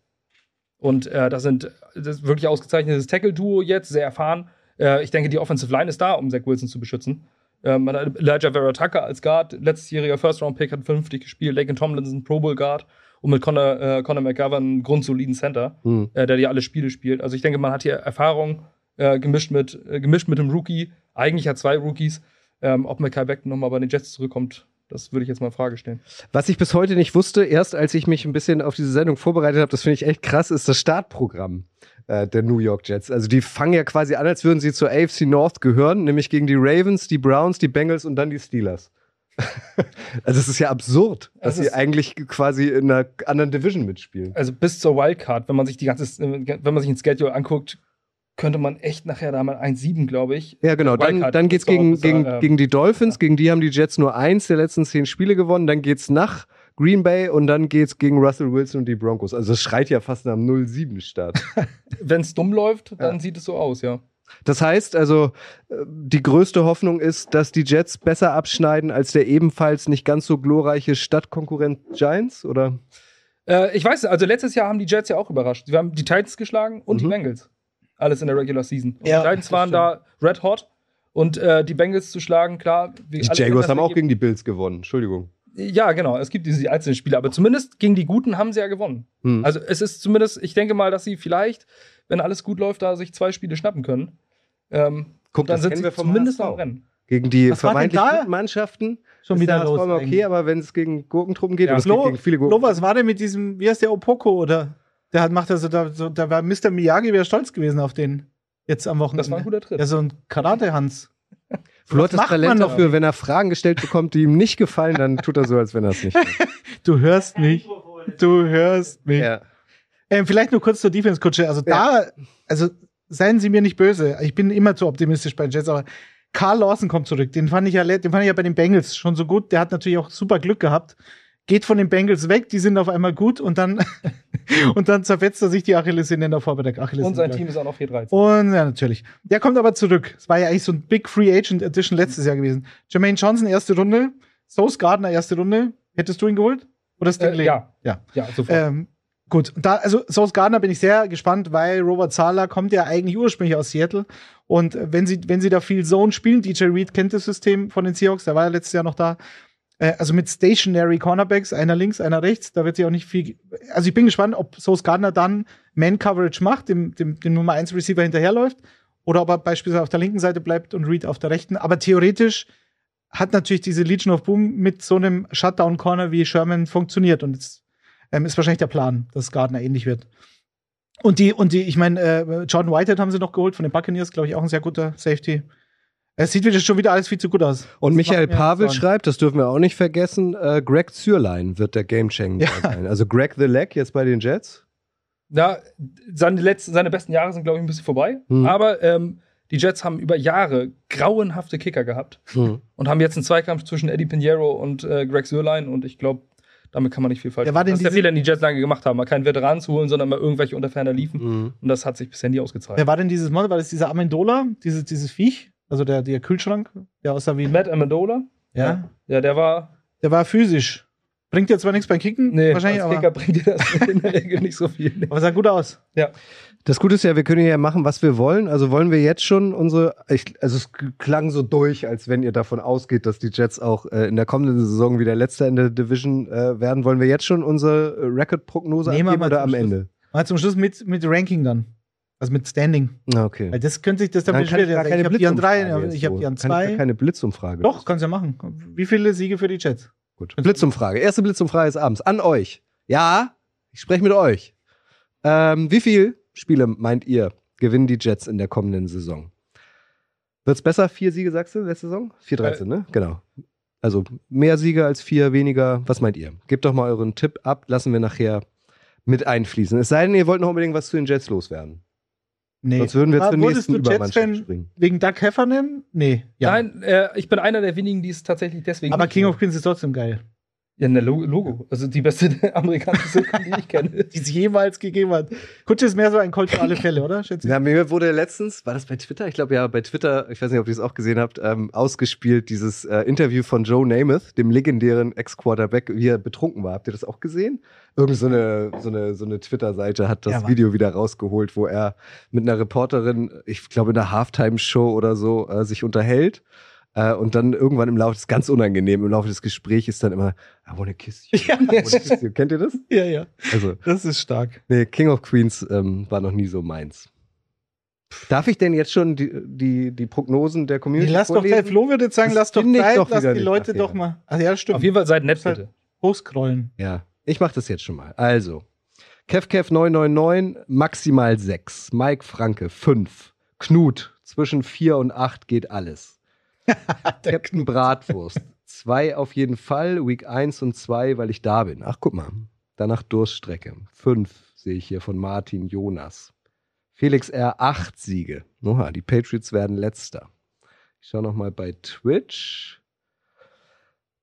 Und äh, das sind das ist wirklich ausgezeichnetes Tackle-Duo jetzt, sehr erfahren. Äh, ich denke, die Offensive Line ist da, um Zach Wilson zu beschützen. Ähm, man hat Elijah Vera Tucker als Guard, letztjähriger First-Round-Pick, hat vernünftig gespielt. Laken Tomlinson, Pro Bowl-Guard. Und mit Conor, äh, Conor McGovern einen grundsoliden Center, Mhm. der die alle Spiele spielt. Also ich denke, man hat hier Erfahrung äh, gemischt, mit, gemischt mit dem Rookie. Eigentlich ja zwei Rookies. Ähm, ob Mackay Beckton nochmal bei den Jets zurückkommt, das würde ich jetzt mal in Frage stellen. Was ich bis heute nicht wusste, erst als ich mich ein bisschen auf diese Sendung vorbereitet habe, das finde ich echt krass, ist das Startprogramm äh, der New York Jets. Also die fangen ja quasi an, als würden sie zur AFC North gehören, nämlich gegen die Ravens, die Browns, die Bengals und dann die Steelers. also das ist ja absurd, dass Es sie eigentlich quasi in einer anderen Division mitspielen. Also bis zur Wildcard, wenn man sich die ganze, wenn man sich ein Schedule anguckt, könnte man echt nachher da mal 1-7, glaube ich. Ja, genau. Dann, dann ist doch- gegen, gegen, ähm, gegen die Dolphins. Gegen die haben die Jets nur eins der letzten zehn Spiele gewonnen. Dann geht's nach Green Bay und dann geht's gegen Russell Wilson und die Broncos. Also es schreit ja fast nach einem 0-7-Start. Wenn es dumm läuft, dann Ja. sieht es so aus, ja. Das heißt also, äh, die größte Hoffnung ist, dass die Jets besser abschneiden als der ebenfalls nicht ganz so glorreiche Stadtkonkurrent Giants, oder? Äh, ich weiß, also letztes Jahr haben die Jets ja auch überrascht. Sie haben die Titans geschlagen und die Mhm. Bengals. Alles in der Regular Season. Und Ja, die Titans waren da red hot. Und äh, die Bengals zu schlagen, klar. wie Die Jaguars haben auch gegen die Bills gewonnen. Entschuldigung. Ja, genau. Es gibt diese einzelnen Spiele, aber zumindest gegen die Guten haben sie ja gewonnen. Hm. Also es ist zumindest, ich denke mal, dass sie vielleicht, wenn alles gut läuft, da sich zwei Spiele schnappen können. Ähm, Guck, dann das sind kennen sie wir vom zumindest am Rennen. Gegen die Was vermeintlich guten Mannschaften Schon ist wieder los. immer okay, eigentlich. aber wenn es gegen Gurkentruppen geht, Ja. und es Flo, geht gegen viele Flo, Gurken. was war denn mit diesem, wie heißt der, Opoko oder? Der hat, macht also da, so, da war Mr. Miyagi wäre stolz gewesen auf den jetzt am Wochenende. Das war ein guter Tritt. Ja, so ein Karate-Hans. Flo hat das macht man Talent doch? dafür, wenn er Fragen gestellt bekommt, die ihm nicht gefallen, dann tut er so, als wenn er es nicht. Du hörst mich. Du hörst mich. ja. Ähm, vielleicht nur kurz zur Defense-Kutsche. Also da, also seien Sie mir nicht böse. Ich bin immer zu optimistisch bei den Jets, aber Carl Lawson kommt zurück. Den fand ich ja, den fand ich ja bei den Bengals schon so gut. Der hat natürlich auch super Glück gehabt. Geht von den Bengals weg, die sind auf einmal gut und dann, und dann zerfetzt er sich die Achillessehne davor bei der Achillessehne. Und sein Team ist auch noch 4-13. Und ja, natürlich. Der kommt aber zurück. Es war ja eigentlich so ein Big Free Agent Edition letztes Jahr gewesen. Jermaine Johnson, erste Runde. Sauce Gardner, erste Runde. Hättest du ihn geholt? Oder Stingley? Äh, ja. Ja. Ja, sofort. Ähm, gut, da, also Sauce Gardner bin ich sehr gespannt, weil Robert Sala kommt ja eigentlich ursprünglich aus Seattle. Und wenn sie, wenn sie da viel Zone spielen, DJ Reed kennt das System von den Seahawks, der war ja letztes Jahr noch da. Äh, also mit Stationary Cornerbacks, einer links, einer rechts, da wird sie auch nicht viel. Also ich bin gespannt, ob Sauce Gardner dann Man-Coverage macht, dem, dem, dem Nummer 1 Receiver hinterherläuft, oder ob er beispielsweise auf der linken Seite bleibt und Reed auf der rechten. Aber theoretisch hat natürlich diese Legion of Boom mit so einem Shutdown-Corner wie Sherman funktioniert. Und jetzt ähm, ist wahrscheinlich der Plan, dass Gardner ähnlich wird. Und die, und die, ich meine, äh, Jordan Whitehead haben sie noch geholt von den Buccaneers, glaube ich, auch ein sehr guter Safety. Es sieht wieder schon wieder alles viel zu gut aus. Und Das Michael Pavel schreibt, das dürfen wir auch nicht vergessen, äh, Greg Zürlein wird der Gamechanger Ja. sein. Also Greg the Leg jetzt bei den Jets. Ja, seine, letzten, seine besten Jahre sind, glaube ich, ein bisschen vorbei. Hm. Aber ähm, die Jets haben über Jahre grauenhafte Kicker gehabt Hm. und haben jetzt einen Zweikampf zwischen Eddie Pinheiro und äh, Greg Sörlein und ich glaube, damit kann man nicht viel falsch war denn Das ist der Fehler, den die Jets lange gemacht haben, mal keinen Veteran zu holen, sondern mal irgendwelche Unterferner liefen. Hm. Und das hat sich bisher nie ausgezahlt. Wer war denn dieses Monster? War das dieser Amendola? Dieses, dieses Viech? Also der, der Kühlschrank? Der aussah wie. Matt Amendola? Ja. Ja, der war. Der war physisch. Bringt dir zwar nichts beim Kicken, Nee, wahrscheinlich, als aber, Kicker bringt dir das in der Regel nicht so viel. aber sah gut aus. Das Gute ist ja, wir können ja machen, was wir wollen. Also wollen wir jetzt schon unsere, ich, also es klang so durch, als wenn ihr davon ausgeht, dass die Jets auch äh, in der kommenden Saison wieder Letzter in der Division äh, werden. Wollen wir jetzt schon unsere äh, Record-Prognose abgeben oder am Schluss. Ende? Mal zum Schluss mit, mit Ranking dann. Also mit Standing. Okay. Weil das könnte sich das dann, Dann ich beschweren. keine Ich habe die an drei, ich habe die an Kann ich zwei. keine Blitzumfrage. Doch, kannst ja machen. Wie viele Siege für die Jets? Gut. Blitzumfrage. Erste Blitzumfrage ist abends. An euch. Ja, ich spreche mit euch. Ähm, wie viel Spiele meint ihr gewinnen die Jets in der kommenden Saison? Wird's besser? Vier Siege, sagst du, letzte Saison? 4-13, ne? Genau. Also mehr Siege als vier, weniger. Was meint ihr? Gebt doch mal euren Tipp ab. Lassen wir nachher mit einfließen. Es sei denn, ihr wollt noch unbedingt was zu den Jets loswerden. Nee. Sonst würden wir Ah, zur wurdest nächsten du Übermannschaft Jets-Fan springen. wegen Doug Heffernan? Nee. Ja. Nein, äh, ich bin einer der wenigen, die es tatsächlich deswegen. Aber King of Queens ist trotzdem geil. Ja, ne Lo- Logo. Also die beste amerikanische Sitcom, die ich kenne. Die es jemals gegeben hat. Kutsche ist mehr so ein Colt für alle Fälle, oder? Schätze ich. Ja, mir wurde letztens, war das bei Twitter? Ich glaube ja, bei Twitter, ich weiß nicht, ob ihr es auch gesehen habt, ähm, ausgespielt, dieses äh, Interview von Joe Namath, dem legendären Ex-Quarterback, wie er betrunken war. Habt ihr das auch gesehen? Irgend so eine, so eine, so eine Twitter-Seite hat das Ja. Video wieder rausgeholt, wo er mit einer Reporterin, ich glaube in einer Halftime-Show oder so, äh, sich unterhält. Äh, und dann irgendwann im Laufe, das ist ganz unangenehm, im Laufe des Gesprächs ist dann immer, I wanna kiss you. Ja. Wanna kiss you. Kennt ihr das? Ja, ja. Also, Das ist stark. Nee, King of Queens ähm, war noch nie so meins. Darf ich denn jetzt schon die, die, die Prognosen der Community lass doch vorlesen? Zeit. Flo würde jetzt sagen, Das lass doch Zeit, doch lass die nicht Leute doch mal. Ach ja, stimmt. Auf jeden Fall seid nett, Halt- bitte. Hochscrollen. Ja, ich mach das jetzt schon mal. Also, KevKev999, maximal 6. Mike Franke, 5. Knut, zwischen 4 und 8 geht alles. Captain Bratwurst, 2 auf jeden Fall. Week 1 und 2, weil ich da bin. Ach, guck mal. Danach Durststrecke. 5 sehe ich hier von Martin Jonas. Felix R. 8 Siege. Oha, die Patriots werden letzter. Ich schaue nochmal bei Twitch.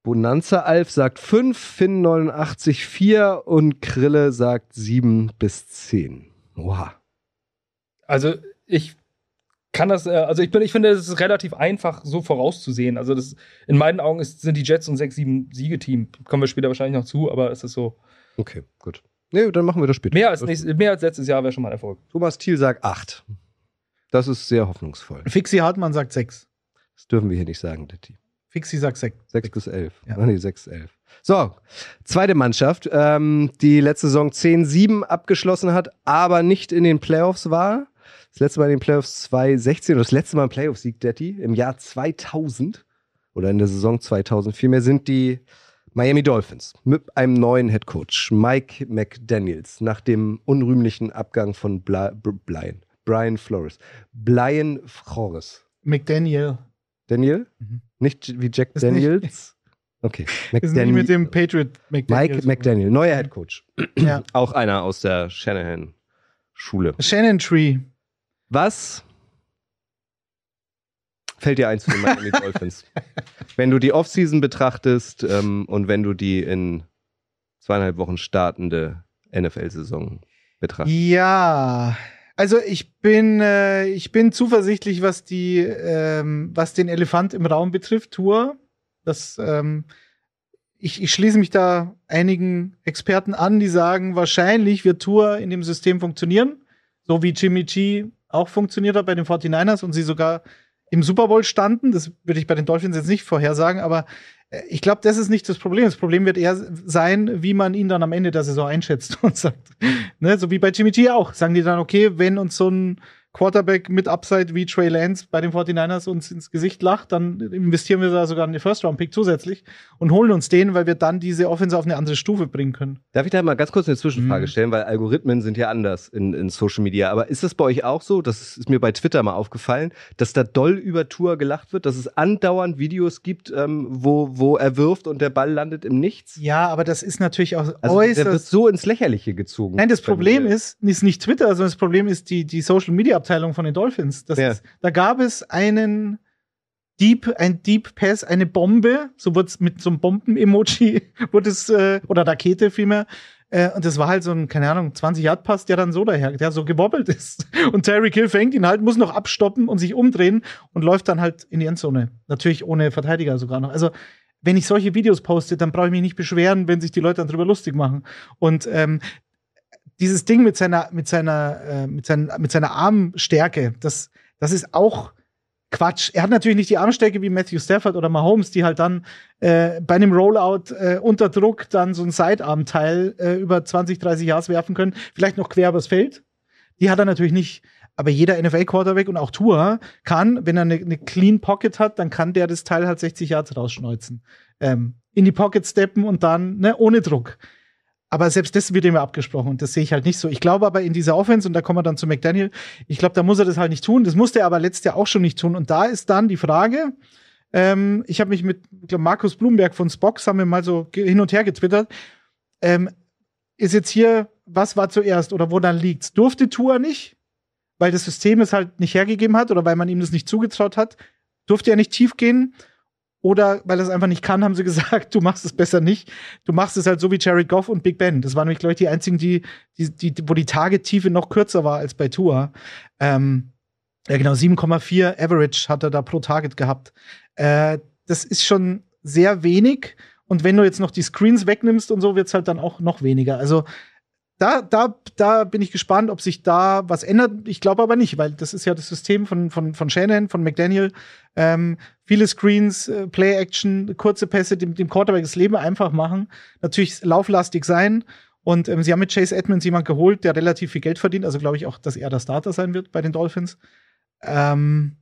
Bonanza Alf sagt 5, Finn 89 4 und Krille sagt 7 bis 10. Oha. Also ich kann das, äh, also ich bin, ich finde, es ist relativ einfach so vorauszusehen. Also das in meinen Augen ist, sind die Jets ein 6-7 Siegeteam. Kommen wir später wahrscheinlich noch zu, aber es ist so. Okay, gut. Nee, dann machen wir das später. Mehr als, nächstes, mehr als letztes Jahr wäre schon mal ein Erfolg. Thomas Thiel sagt 8. Das ist sehr hoffnungsvoll. Fixie Hartmann sagt sechs. Das dürfen wir hier nicht sagen, Detti. Fixi sagt 6. 6 bis 11. Ja. Ja. Nee, 6, 11. So, zweite Mannschaft, ähm, die letzte Saison 10-7 abgeschlossen hat, aber nicht in den Playoffs war. Das letzte Mal in den Playoffs 2016 oder das letzte Mal im Playoffs-Sieg Detti im Jahr 2000 oder in der Saison 2000 vielmehr sind die Miami Dolphins mit einem neuen Headcoach, Mike McDaniels, nach dem unrühmlichen Abgang von Bla Brian, Brian Flores. Brian Flores. McDaniel. Daniel? Mhm. Nicht wie Jack Ist nicht- Daniels? Okay. Ist nicht mit dem Patriot McDaniel. Mike McDaniel, neuer Head Coach. Ja. Auch einer aus der Shanahan-Schule. Shannon Tree. Was fällt dir ein zu den Miami Dolphins? Wenn du die Offseason betrachtest ähm, und wenn du die in zweieinhalb Wochen startende NFL-Saison betrachtest. Ja, also ich bin, äh, ich bin zuversichtlich, was die, ähm, was den Elefant im Raum betrifft, Tour. Das, ähm, ich, ich schließe mich da einigen Experten an, die sagen, wahrscheinlich wird Tour in dem System funktionieren, so wie Jimmy G auch funktioniert hat bei den 49ers und sie sogar im Super Bowl standen. Das würde ich bei den Dolphins jetzt nicht vorhersagen, aber äh, ich glaube, das ist nicht das Problem. Das Problem wird eher sein, wie man ihn dann am Ende der Saison einschätzt und sagt, ne, so wie bei Jimmy G auch. Sagen die dann, okay, wenn uns so ein Quarterback mit Upside wie Trey Lance bei den 49ers uns ins Gesicht lacht, dann investieren wir da sogar einen First-Round-Pick zusätzlich und holen uns den, weil wir dann diese Offense auf eine andere Stufe bringen können. Darf ich da mal ganz kurz eine Zwischenfrage Mhm. stellen, weil Algorithmen sind ja anders in, in Social Media. Aber ist das bei euch auch so? Das ist, mir bei Twitter mal aufgefallen, dass da doll über Tour gelacht wird, dass es andauernd Videos gibt, ähm, wo, wo er wirft und der Ball landet im Nichts? Ja, aber das ist natürlich auch Also der wird äußerst. so ins Lächerliche gezogen. Nein, das Problem ist, ist nicht Twitter, sondern das Problem ist die, die Social Media Abteilung von den Dolphins. Ja. ist, da gab es einen Deep, ein Deep Pass, eine Bombe, so wurde es mit so einem Bomben-Emoji, wurde es, äh, oder Rakete vielmehr. Äh, und das war halt so ein, keine Ahnung, 20-Yard-Pass, der dann so daher, der so gewobbelt ist. Und Terry Kill fängt ihn halt, muss noch abstoppen und sich umdrehen und läuft dann halt in die Endzone. Natürlich ohne Verteidiger sogar noch. Also, wenn ich solche Videos poste, dann brauche ich mich nicht beschweren, wenn sich die Leute dann drüber lustig machen. Und ähm, dieses Ding mit seiner, mit seiner, äh, mit seiner, mit seiner Armstärke, das, das ist auch Quatsch. Er hat natürlich nicht die Armstärke wie Matthew Stafford oder Mahomes, die halt dann äh, bei einem Rollout äh, unter Druck dann so ein Sidearm-Teil äh, über 20, 30 Yards werfen können, vielleicht noch quer übers Feld. Die hat er natürlich nicht. Aber jeder NFL-Quarterback und auch Tua kann, wenn er eine, eine Clean Pocket hat, dann kann der das Teil halt 60 Yards rausschneuzen. Ähm, in die Pocket steppen und dann, ne, ohne Druck. Aber selbst das wird ihm abgesprochen und das sehe ich halt nicht so. Ich glaube aber in dieser Offense, und da kommen wir dann zu McDaniel, ich glaube, da muss er das halt nicht tun. Das musste er aber letztes Jahr auch schon nicht tun. Und da ist dann die Frage, ähm, ich habe mich mit glaub, Markus Blumberg von Spox, haben wir mal so hin und her getwittert, ähm, ist jetzt hier, was war zuerst oder wo dann liegt's? Durfte Tour nicht, weil das System es halt nicht hergegeben hat oder weil man ihm das nicht zugetraut hat? Durfte er nicht tief gehen? Oder weil er es einfach nicht kann, haben sie gesagt, du machst es besser nicht. Du machst es halt so wie Jared Goff und Big Ben. Das waren nämlich, glaube ich, die einzigen, die, die, die, wo die Tagetiefe noch kürzer war als bei Tua. Ähm, ja, genau, 7,4 Average hat er da pro Target gehabt. Äh, das ist schon sehr wenig. Und wenn du jetzt noch die Screens wegnimmst und so, wird's halt dann auch noch weniger. Also da, da, da bin ich gespannt, ob sich da was ändert. Ich glaube aber nicht, weil das ist ja das System von, von, von Shannon, von McDaniel. Ähm, viele Screens, äh, Play-Action, kurze Pässe, dem, dem Quarterback das Leben einfach machen. Natürlich lauflastig sein. Und ähm, sie haben mit Chase Edmonds jemand geholt, der relativ viel Geld verdient. Also glaube ich auch, dass er der Starter sein wird bei den Dolphins. Ähm,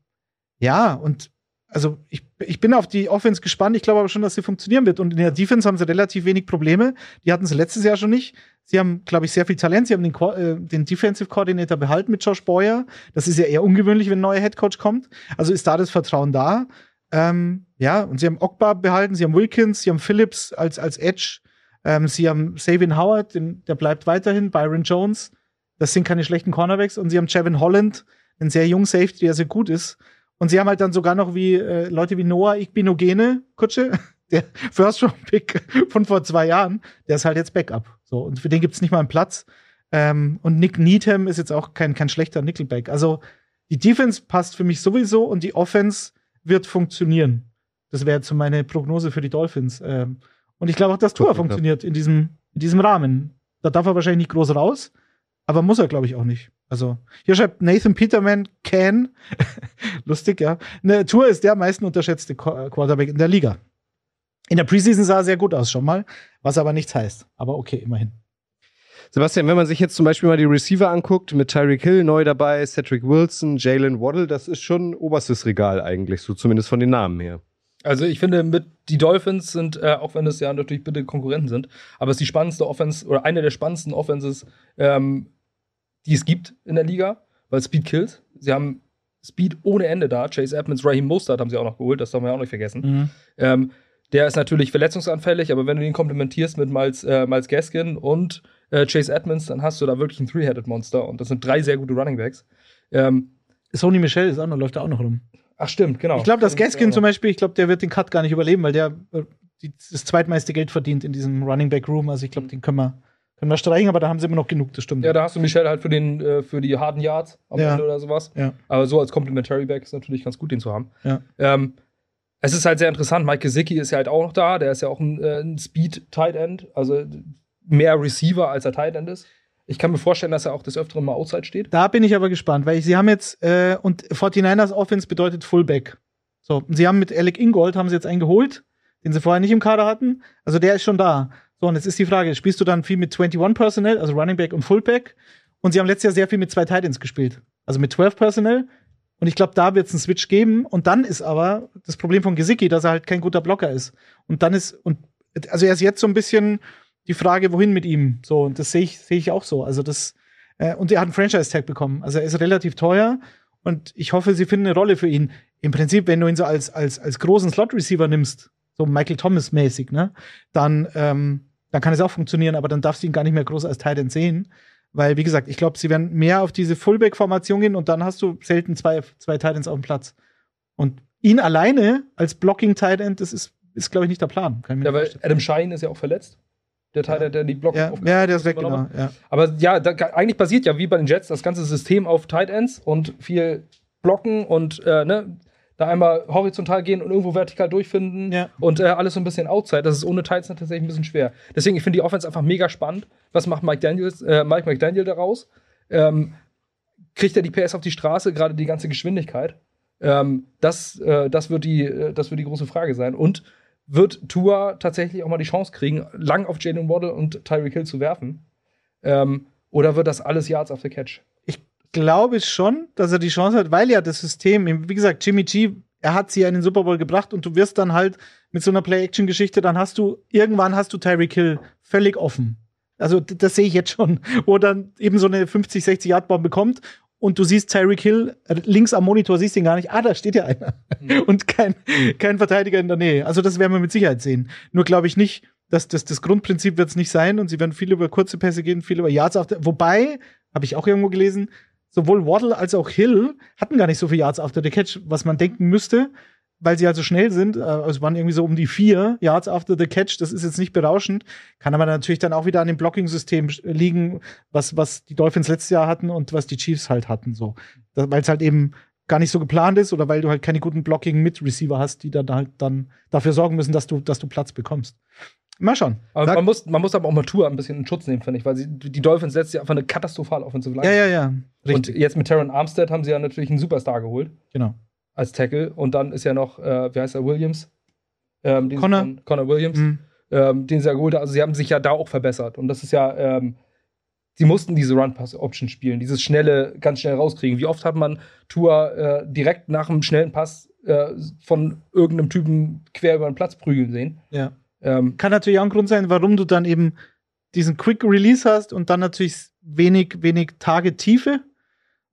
ja, und also ich, ich bin auf die Offense gespannt. Ich glaube aber schon, dass sie funktionieren wird. Und in der Defense haben sie relativ wenig Probleme. Die hatten sie letztes Jahr schon nicht. Sie haben, glaube ich, sehr viel Talent. Sie haben den, äh, den Defensive Coordinator behalten mit Josh Boyer. Das ist ja eher ungewöhnlich, wenn ein neuer Head Coach kommt. Also ist da das Vertrauen da. Ähm, ja, und sie haben Ogba behalten, sie haben Wilkins, sie haben Phillips als, als Edge. Ähm, sie haben Savin Howard, den, der bleibt weiterhin, Byron Jones. Das sind keine schlechten Cornerbacks. Und sie haben Chevin Holland, einen sehr jungen Safety, der sehr gut ist. Und sie haben halt dann sogar noch wie äh, Leute wie Noah Igbinogene, Kutsche, der First-Round-Pick von vor zwei Jahren, der ist halt jetzt Backup. So, und für den gibt's nicht mal einen Platz. Ähm, und Nick Needham ist jetzt auch kein, kein schlechter Nickelback. Also die Defense passt für mich sowieso und die Offense wird funktionieren. Das wäre jetzt so meine Prognose für die Dolphins. Ähm, und ich glaube auch, dass Tua Gucken, funktioniert in diesem, in diesem Rahmen. Da darf er wahrscheinlich nicht groß raus, aber muss er, glaube ich, auch nicht. Also, hier schreibt Nathan Peterman, Can. Lustig, ja. Ne, Tour ist der am meisten unterschätzte Qu- Quarterback in der Liga. In der Preseason sah er sehr gut aus schon mal, was aber nichts heißt. Aber okay, immerhin. Sebastian, wenn man sich jetzt zum Beispiel mal die Receiver anguckt, mit Tyreek Hill neu dabei, Cedric Wilson, Jalen Waddle, das ist schon oberstes Regal eigentlich, so zumindest von den Namen her. Also ich finde, mit die Dolphins sind, äh, auch wenn es ja natürlich bitte Konkurrenten sind, aber es ist die spannendste Offense oder eine der spannendsten Offenses, ähm, die es gibt in der Liga, weil Speed kills. Sie haben Speed ohne Ende da. Chase Edmonds, Raheem Mostert haben sie auch noch geholt, das darf man ja auch nicht vergessen. Ähm, der ist natürlich verletzungsanfällig, aber wenn du ihn komplementierst mit Miles, äh, Miles Gaskin und äh, Chase Edmonds, dann hast du da wirklich ein Three-Headed Monster und das sind drei sehr gute Running Backs. Ähm, Sony Michel ist auch noch, läuft da auch noch rum. ach stimmt, genau. Ich glaube, dass Gaskin zum Beispiel, ich glaube, der wird den Cut gar nicht überleben, weil der äh, das zweitmeiste Geld verdient in diesem Running Back Room. Also ich glaube, den können wir, können wir streichen, aber da haben sie immer noch genug, das stimmt. Ja, da hast du Michel halt für, den, äh, für die harten Yards am Ja. Ende oder sowas. Ja. Aber so als Complementary Back ist natürlich ganz gut, den zu haben. Ja. Ähm, es ist halt sehr interessant. Mike Gesicki ist ja halt auch noch da. Der ist ja auch ein, äh, ein Speed-Tight End. Also mehr Receiver, als er Tight End ist. Ich kann mir vorstellen, dass er auch des Öfteren mal Outside steht. Da bin ich aber gespannt, weil sie haben jetzt, äh, und 49ers Offense bedeutet Fullback. So, und sie haben mit Alec Ingold, haben sie jetzt einen geholt, den sie vorher nicht im Kader hatten. Also der ist schon da. So, und jetzt ist die Frage, spielst du dann viel mit 21 Personnel, also Running Back und Fullback? Und sie haben letztes Jahr sehr viel mit zwei Titans gespielt. Also mit 12 Personnel. Und ich glaube, da wird es einen Switch geben. Und dann ist aber das Problem von Gesicki, dass er halt kein guter Blocker ist. Und dann ist, und also er ist jetzt so ein bisschen die Frage, wohin mit ihm. So, und das sehe ich, sehe ich auch so. Also das, äh, und er hat einen Franchise-Tag bekommen. Also er ist relativ teuer. Und ich hoffe, sie finden eine Rolle für ihn. Im Prinzip, wenn du ihn so als, als, als großen Slot-Receiver nimmst, so Michael Thomas-mäßig, ne, dann, ähm, dann kann es auch funktionieren, aber dann darfst du ihn gar nicht mehr groß als Tight End sehen. Weil, wie gesagt, ich glaube, sie werden mehr auf diese Fullback-Formation gehen und dann hast du selten zwei, zwei Tight Ends auf dem Platz. Und ihn alleine als Blocking-Tight End, das ist, ist glaube ich, nicht der Plan. Ja, weil vorstellen. Adam Shine ist ja auch verletzt. Der Teil, der, der die Block ja, ja, der ist weg, genau. Ja. Aber ja, da, eigentlich basiert ja wie bei den Jets das ganze System auf Tight Ends und viel Blocken und äh, ne, da einmal horizontal gehen und irgendwo vertikal durchfinden Ja. und äh, alles so ein bisschen outside. Das ist ohne Tights tatsächlich ein bisschen schwer. Deswegen, ich finde die Offense einfach mega spannend. Was macht Mike Daniels, äh, Mike McDaniel daraus? Ähm, kriegt er die PS auf die Straße, gerade die ganze Geschwindigkeit? Ähm, das, äh, das, wird die, äh, das wird die große Frage sein. Und wird Tua tatsächlich auch mal die Chance kriegen, lang auf Jalen Waddle und Tyreek Hill zu werfen? Ähm, oder wird das alles Yards after Catch? Glaube schon, dass er die Chance hat, weil ja das System, wie gesagt, Jimmy G, er hat sie ja in den Super Bowl gebracht und du wirst dann halt mit so einer Play-Action-Geschichte, dann hast du, irgendwann hast du Tyreek Hill völlig offen. Also das sehe ich jetzt schon, wo dann eben so eine 50, 60 Yard Bomb bekommt und du siehst Tyreek Hill links am Monitor, siehst ihn gar nicht. Ah, da steht ja einer. Und kein, kein Verteidiger in der Nähe. Also das werden wir mit Sicherheit sehen. Nur glaube ich nicht, dass das, das Grundprinzip wird es nicht sein und sie werden viel über kurze Pässe gehen, viel über Yards after. Wobei, habe ich auch irgendwo gelesen, sowohl Waddle als auch Hill hatten gar nicht so viel Yards after the catch, was man denken müsste, weil sie halt so schnell sind. Äh, Also es waren irgendwie so um die vier Yards after the catch. Das ist jetzt nicht berauschend. Kann aber natürlich dann auch wieder an dem Blocking-System liegen, was, was die Dolphins letztes Jahr hatten und was die Chiefs halt hatten. So. Weil es halt eben gar nicht so geplant ist oder weil du halt keine guten Blocking-Mit-Receiver hast, die dann halt dann dafür sorgen müssen, dass du, dass du Platz bekommst. Mal schauen. Aber man muss, man muss aber auch mal Tour ein bisschen in Schutz nehmen, finde ich, weil sie, die Dolphins letztes Jahr einfach eine katastrophale Offensive Line. Ja, ja, ja. Und jetzt mit Taron Armstead haben sie ja natürlich einen Superstar geholt Genau. als Tackle. Und dann ist ja noch, äh, wie heißt er, Williams? Ähm, Connor. dann- Connor Williams, Mhm. ähm, den sie ja geholt haben. Also sie haben sich ja da auch verbessert. Und das ist ja, ähm, sie mussten diese Run-Pass-Option spielen, dieses schnelle, ganz schnell rauskriegen. Wie oft hat man Tour äh, direkt nach einem schnellen Pass äh, von irgendeinem Typen quer über den Platz prügeln sehen? Ja. Ähm, kann natürlich auch ein Grund sein, warum du dann eben diesen Quick Release hast und dann natürlich wenig, wenig Tage Tiefe,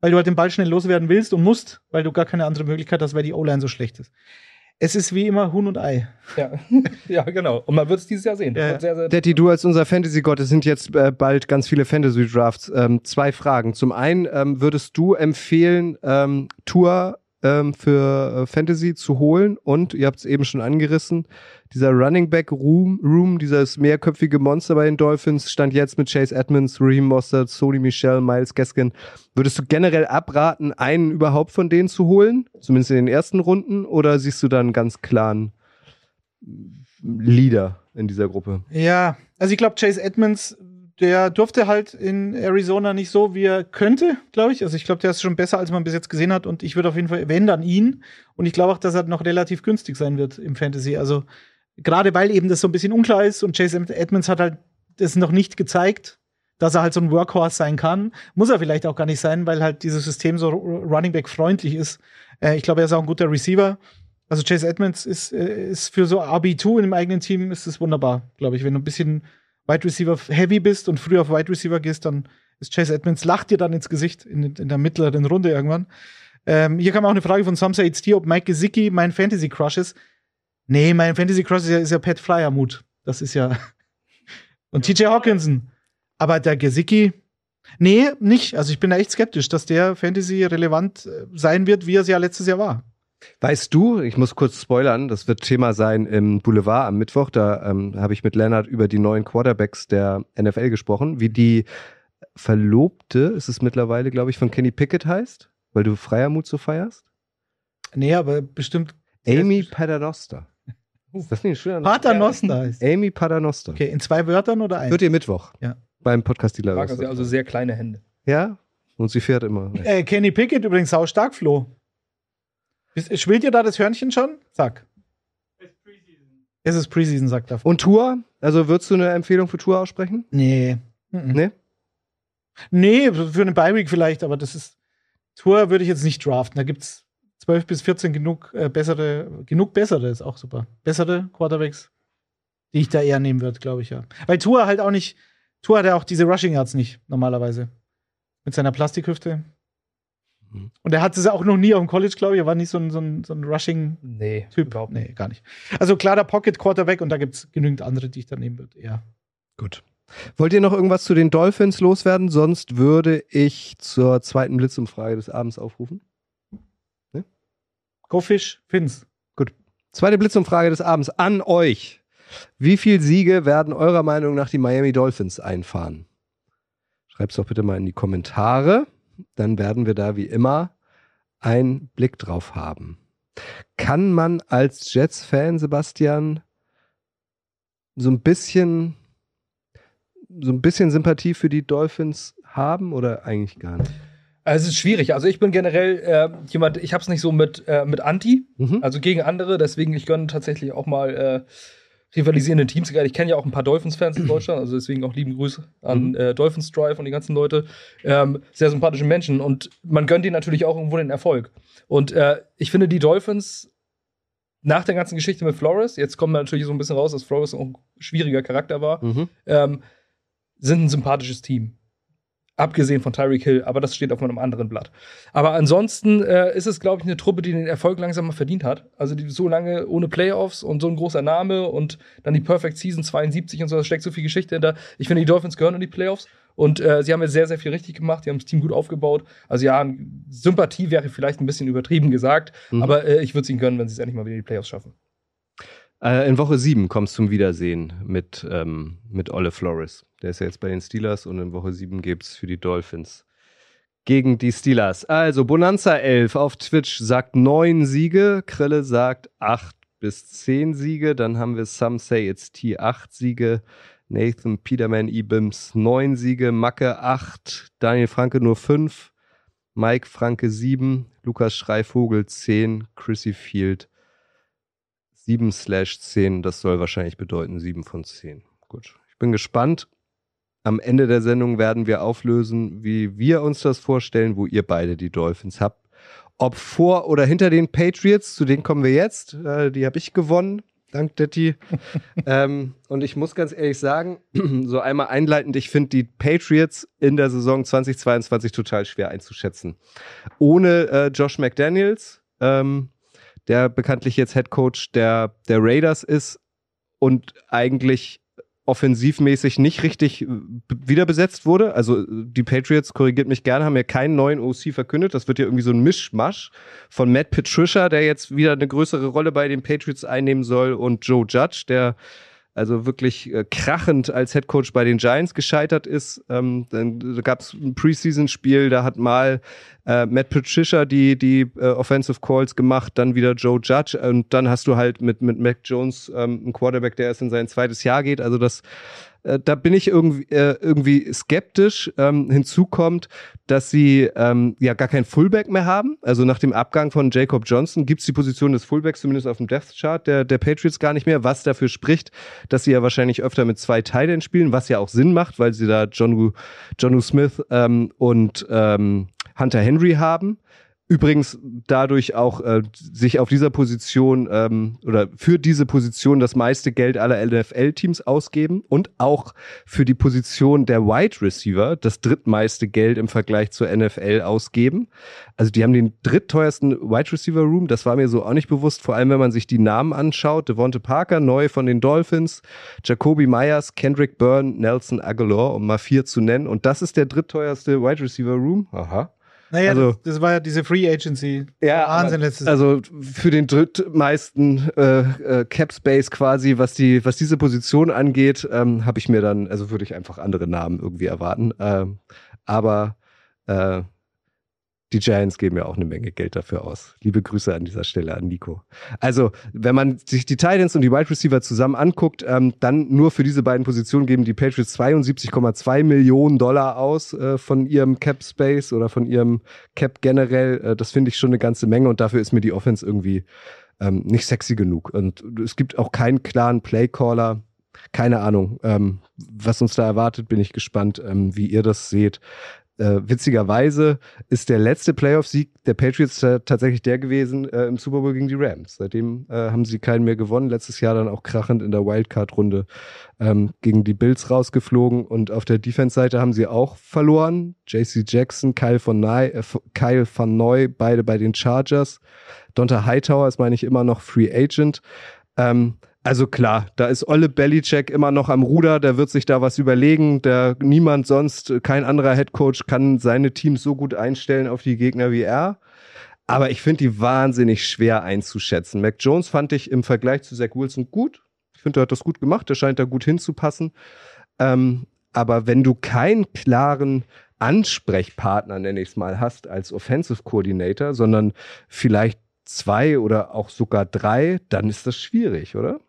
weil du halt den Ball schnell loswerden willst und musst, weil du gar keine andere Möglichkeit hast, weil die O-Line so schlecht ist. Es ist wie immer Huhn und Ei. ja. ja, genau. Und man wird es dieses Jahr sehen. Wird sehr, sehr Detti, du als unser Fantasy-Gott, es sind jetzt äh, bald ganz viele Fantasy-Drafts. Ähm, zwei Fragen. Zum einen, ähm, würdest du empfehlen, ähm, Tour ähm, für äh, Fantasy zu holen? Und, ihr habt es eben schon angerissen, dieser Running Back Room, Room, dieses mehrköpfige Monster bei den Dolphins, stand jetzt mit Chase Edmonds, Raheem Mostert, Sony Michel, Miles Gaskin. Würdest du generell abraten, einen überhaupt von denen zu holen? Zumindest in den ersten Runden? Oder siehst du da einen ganz klaren Leader in dieser Gruppe? Ja, also ich glaube, Chase Edmonds, der durfte halt in Arizona nicht so, wie er könnte, glaube ich. Also ich glaube, der ist schon besser, als man bis jetzt gesehen hat. Und ich würde auf jeden Fall, wenn dann ihn. Und ich glaube auch, dass er noch relativ günstig sein wird im Fantasy. Also gerade weil eben das so ein bisschen unklar ist und Chase Edmonds hat halt das noch nicht gezeigt, dass er halt so ein Workhorse sein kann. Muss er vielleicht auch gar nicht sein, weil halt dieses System so Running Back freundlich ist. Äh, ich glaube, er ist auch ein guter Receiver. Also Chase Edmonds ist, äh, ist für so RB2 in dem eigenen Team ist es wunderbar, glaube ich. Wenn du ein bisschen Wide Receiver heavy bist und früher auf Wide Receiver gehst, dann ist Chase Edmonds, lacht dir dann ins Gesicht in, in der mittleren Runde irgendwann. Ähm, hier kam auch eine Frage von Samsa HD, ob Mike Gesicki mein Fantasy Crush ist. Nee, mein Fantasy Crush ist ja, ist ja Pat Fryermut. Das ist ja. und TJ Hawkinson. Aber der Gesicki, nee, nicht. Also ich bin da echt skeptisch, dass der Fantasy relevant äh, sein wird, wie er es ja letztes Jahr war. Weißt du, ich muss kurz spoilern, das wird Thema sein im Boulevard am Mittwoch. Da ähm, habe ich mit Lennart über die neuen Quarterbacks der NFL gesprochen, wie die Verlobte, ist es mittlerweile, glaube ich, von Kenny Pickett heißt, weil du Freiermut so feierst? Nee, aber bestimmt. Amy Paternoster. Ist das nicht ein schöner Paternoster heißt. Amy Paternoster. Okay, in zwei Wörtern oder ein? Wird ihr Mittwoch. Ja. Beim Podcast Dealer. Mag also sehr kleine Hände. Ja? Und sie fährt immer. Äh, Kenny Pickett übrigens sau stark, Flo. Schwillt ihr da das Hörnchen schon? Sag. Es ist Preseason, sagt er. Und Tour? Also würdest du eine Empfehlung für Tour aussprechen? Nee. Mhm. Nee? Nee, für eine Bye-Week vielleicht, aber das ist. Tour würde ich jetzt nicht draften. Da gibt es 12 bis 14 genug äh, bessere, genug bessere, ist auch super. Bessere Quarterbacks, die ich da eher nehmen würde, glaube ich, ja. Weil Tour halt auch nicht, Tour hat ja auch diese Rushing Yards nicht, normalerweise. Mit seiner Plastikhüfte. Mhm. Und er hatte es auch noch nie auf dem College, glaube ich. Er war nicht so ein, so ein, so ein Rushing-Typ. Nee, überhaupt Nee, gar nicht. Also klar, der Pocket-Quarterback und da gibt es genügend andere, die ich dann nehmen würde. Ja. Gut. Wollt ihr noch irgendwas zu den Dolphins loswerden? Sonst würde ich zur zweiten Blitzumfrage des Abends aufrufen. Ne? Go Fish, Fins. Gut. Zweite Blitzumfrage des Abends an euch. Wie viele Siege werden eurer Meinung nach die Miami Dolphins einfahren? Schreibt es doch bitte mal in die Kommentare dann werden wir da wie immer einen Blick drauf haben. Kann man als Jets-Fan, Sebastian, so ein bisschen, so ein bisschen Sympathie für die Dolphins haben oder eigentlich gar nicht? Also es ist schwierig. Also ich bin generell äh, jemand, ich habe es nicht so mit, äh, mit Anti, mhm. also gegen andere. Deswegen ich gönne tatsächlich auch mal äh, rivalisierende Teams. Ich kenne ja auch ein paar Dolphins-Fans in Deutschland, also deswegen auch lieben Grüße an mhm. äh, Dolphins Drive und die ganzen Leute. Ähm, sehr sympathische Menschen und man gönnt ihnen natürlich auch irgendwo den Erfolg. Und äh, ich finde, die Dolphins nach der ganzen Geschichte mit Flores, jetzt kommt natürlich so ein bisschen raus, dass Flores auch ein schwieriger Charakter war, mhm. ähm, sind ein sympathisches Team. Abgesehen von Tyreek Hill, aber das steht auf einem anderen Blatt. Aber ansonsten äh, ist es, glaube ich, eine Truppe, die den Erfolg langsam mal verdient hat. Also die so lange ohne Playoffs und so ein großer Name und dann die Perfect Season 72 und so, da steckt so viel Geschichte hinter. Ich finde, die Dolphins gehören in die Playoffs und äh, sie haben jetzt sehr, sehr viel richtig gemacht. Die haben das Team gut aufgebaut. Also ja, Sympathie wäre vielleicht ein bisschen übertrieben gesagt, mhm. aber äh, ich würde es ihnen gönnen, wenn sie es endlich mal wieder in die Playoffs schaffen. Äh, in Woche 7 kommst zum Wiedersehen mit, ähm, mit Ole Flores. Der ist ja jetzt bei den Steelers und in Woche 7 gibt es für die Dolphins gegen die Steelers. Also Bonanza 11 auf Twitch sagt 9 Siege, Krille sagt 8 bis 10 Siege, dann haben wir Some Say It's T 8 Siege, Nathan Peterman Ibims 9 Siege, Macke 8, Daniel Franke nur 5, Mike Franke 7, Lukas Schreivogel 10, Chrissy Field 7 slash 10, das soll wahrscheinlich bedeuten 7 von 10. Gut, ich bin gespannt. Am Ende der Sendung werden wir auflösen, wie wir uns das vorstellen, wo ihr beide die Dolphins habt. Ob vor oder hinter den Patriots, zu denen kommen wir jetzt. Äh, die habe ich gewonnen, dank Detti. ähm, und ich muss ganz ehrlich sagen, so einmal einleitend, ich finde die Patriots in der Saison 2022 total schwer einzuschätzen. Ohne äh, Josh McDaniels, ähm, der bekanntlich jetzt Head Coach der, der Raiders ist und eigentlich offensivmäßig nicht richtig äh, wiederbesetzt wurde. Also die Patriots, korrigiert mich gerne, haben ja keinen neuen OC verkündet. Das wird ja irgendwie so ein Mischmasch von Matt Patricia, der jetzt wieder eine größere Rolle bei den Patriots einnehmen soll, und Joe Judge, der also wirklich äh, krachend als Head Coach bei den Giants gescheitert ist. Ähm, dann gab es ein Preseason-Spiel, da hat mal äh, Matt Patricia die, die äh, Offensive Calls gemacht, dann wieder Joe Judge und dann hast du halt mit, mit Mac Jones ähm, einen Quarterback, der erst in sein zweites Jahr geht. Also das äh, da bin ich irgendwie, äh, irgendwie skeptisch. Ähm, hinzu kommt, dass sie ähm, ja gar kein Fullback mehr haben. Also nach dem Abgang von Jacob Johnson gibt's die Position des Fullbacks zumindest auf dem Death Chart der, der Patriots gar nicht mehr, was dafür spricht, dass sie ja wahrscheinlich öfter mit zwei Titans spielen, was ja auch Sinn macht, weil sie da John, John Smith ähm, und ähm, Hunter Henry haben. Übrigens dadurch auch äh, sich auf dieser Position ähm, oder für diese Position das meiste Geld aller NFL-Teams ausgeben und auch für die Position der Wide Receiver das drittmeiste Geld im Vergleich zur NFL ausgeben. Also die haben den drittteuersten Wide Receiver Room, das war mir so auch nicht bewusst, vor allem wenn man sich die Namen anschaut. Devonte Parker, neu von den Dolphins, Jacoby Myers, Kendrick Byrne, Nelson Aguilar, um mal vier zu nennen. Und das ist der drittteuerste Wide Receiver Room. Aha. Naja, Also- das, das war ja diese Free Agency. Ja, Wahnsinn letztes Also für den drittmeisten äh, äh, Cap Space quasi, was die, was diese Position angeht, ähm, habe ich mir dann, also würde ich einfach andere Namen irgendwie erwarten. Ähm, aber äh, die Giants geben ja auch eine Menge Geld dafür aus. Liebe Grüße an dieser Stelle an Nico. Also, wenn man sich die Titans und die Wide Receiver zusammen anguckt, ähm, dann nur für diese beiden Positionen geben die Patriots 72,2 Millionen Dollar aus äh, von ihrem Cap Space oder von ihrem Cap generell. Äh, das finde ich schon eine ganze Menge und dafür ist mir die Offense irgendwie ähm, nicht sexy genug. Und es gibt auch keinen klaren Playcaller. Keine Ahnung, ähm, was uns da erwartet, bin ich gespannt, ähm, wie ihr das seht. Äh, witzigerweise ist der letzte Playoff-Sieg der Patriots tatsächlich der gewesen äh, im Super Bowl gegen die Rams. Seitdem äh, haben sie keinen mehr gewonnen. Letztes Jahr dann auch krachend in der Wildcard-Runde ähm, gegen die Bills rausgeflogen. Und auf der Defense-Seite haben sie auch verloren. JC Jackson, Kyle von, Ney, äh, Kyle van Neu, beide bei den Chargers. Donta Hightower ist, meine ich, immer noch Free Agent. Ähm, also klar, da ist Olle Belichick immer noch am Ruder, der wird sich da was überlegen. Der niemand sonst, kein anderer Headcoach kann seine Teams so gut einstellen auf die Gegner wie er. Aber ich finde die wahnsinnig schwer einzuschätzen. Mac Jones fand ich im Vergleich zu Zach Wilson gut. Ich finde, er hat das gut gemacht. Der scheint da gut hinzupassen. Ähm, aber wenn du keinen klaren Ansprechpartner, nenne ich es mal, hast als Offensive Coordinator, sondern vielleicht zwei oder auch sogar drei, dann ist das schwierig, oder?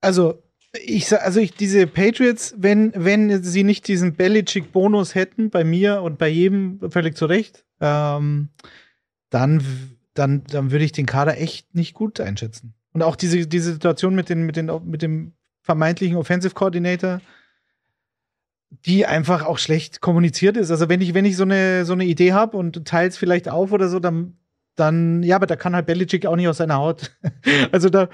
Also, ich sag, also ich, diese Patriots, wenn, wenn sie nicht diesen Belichick-Bonus hätten, bei mir und bei jedem völlig zu Recht, ähm, dann, dann, dann würde ich den Kader echt nicht gut einschätzen. Und auch diese, diese Situation mit, den, mit, den, mit dem vermeintlichen Offensive Coordinator, die einfach auch schlecht kommuniziert ist. Also wenn ich, wenn ich so eine, so eine Idee habe und teile es vielleicht auf oder so, dann, dann, ja, aber da kann halt Belichick auch nicht aus seiner Haut. also da,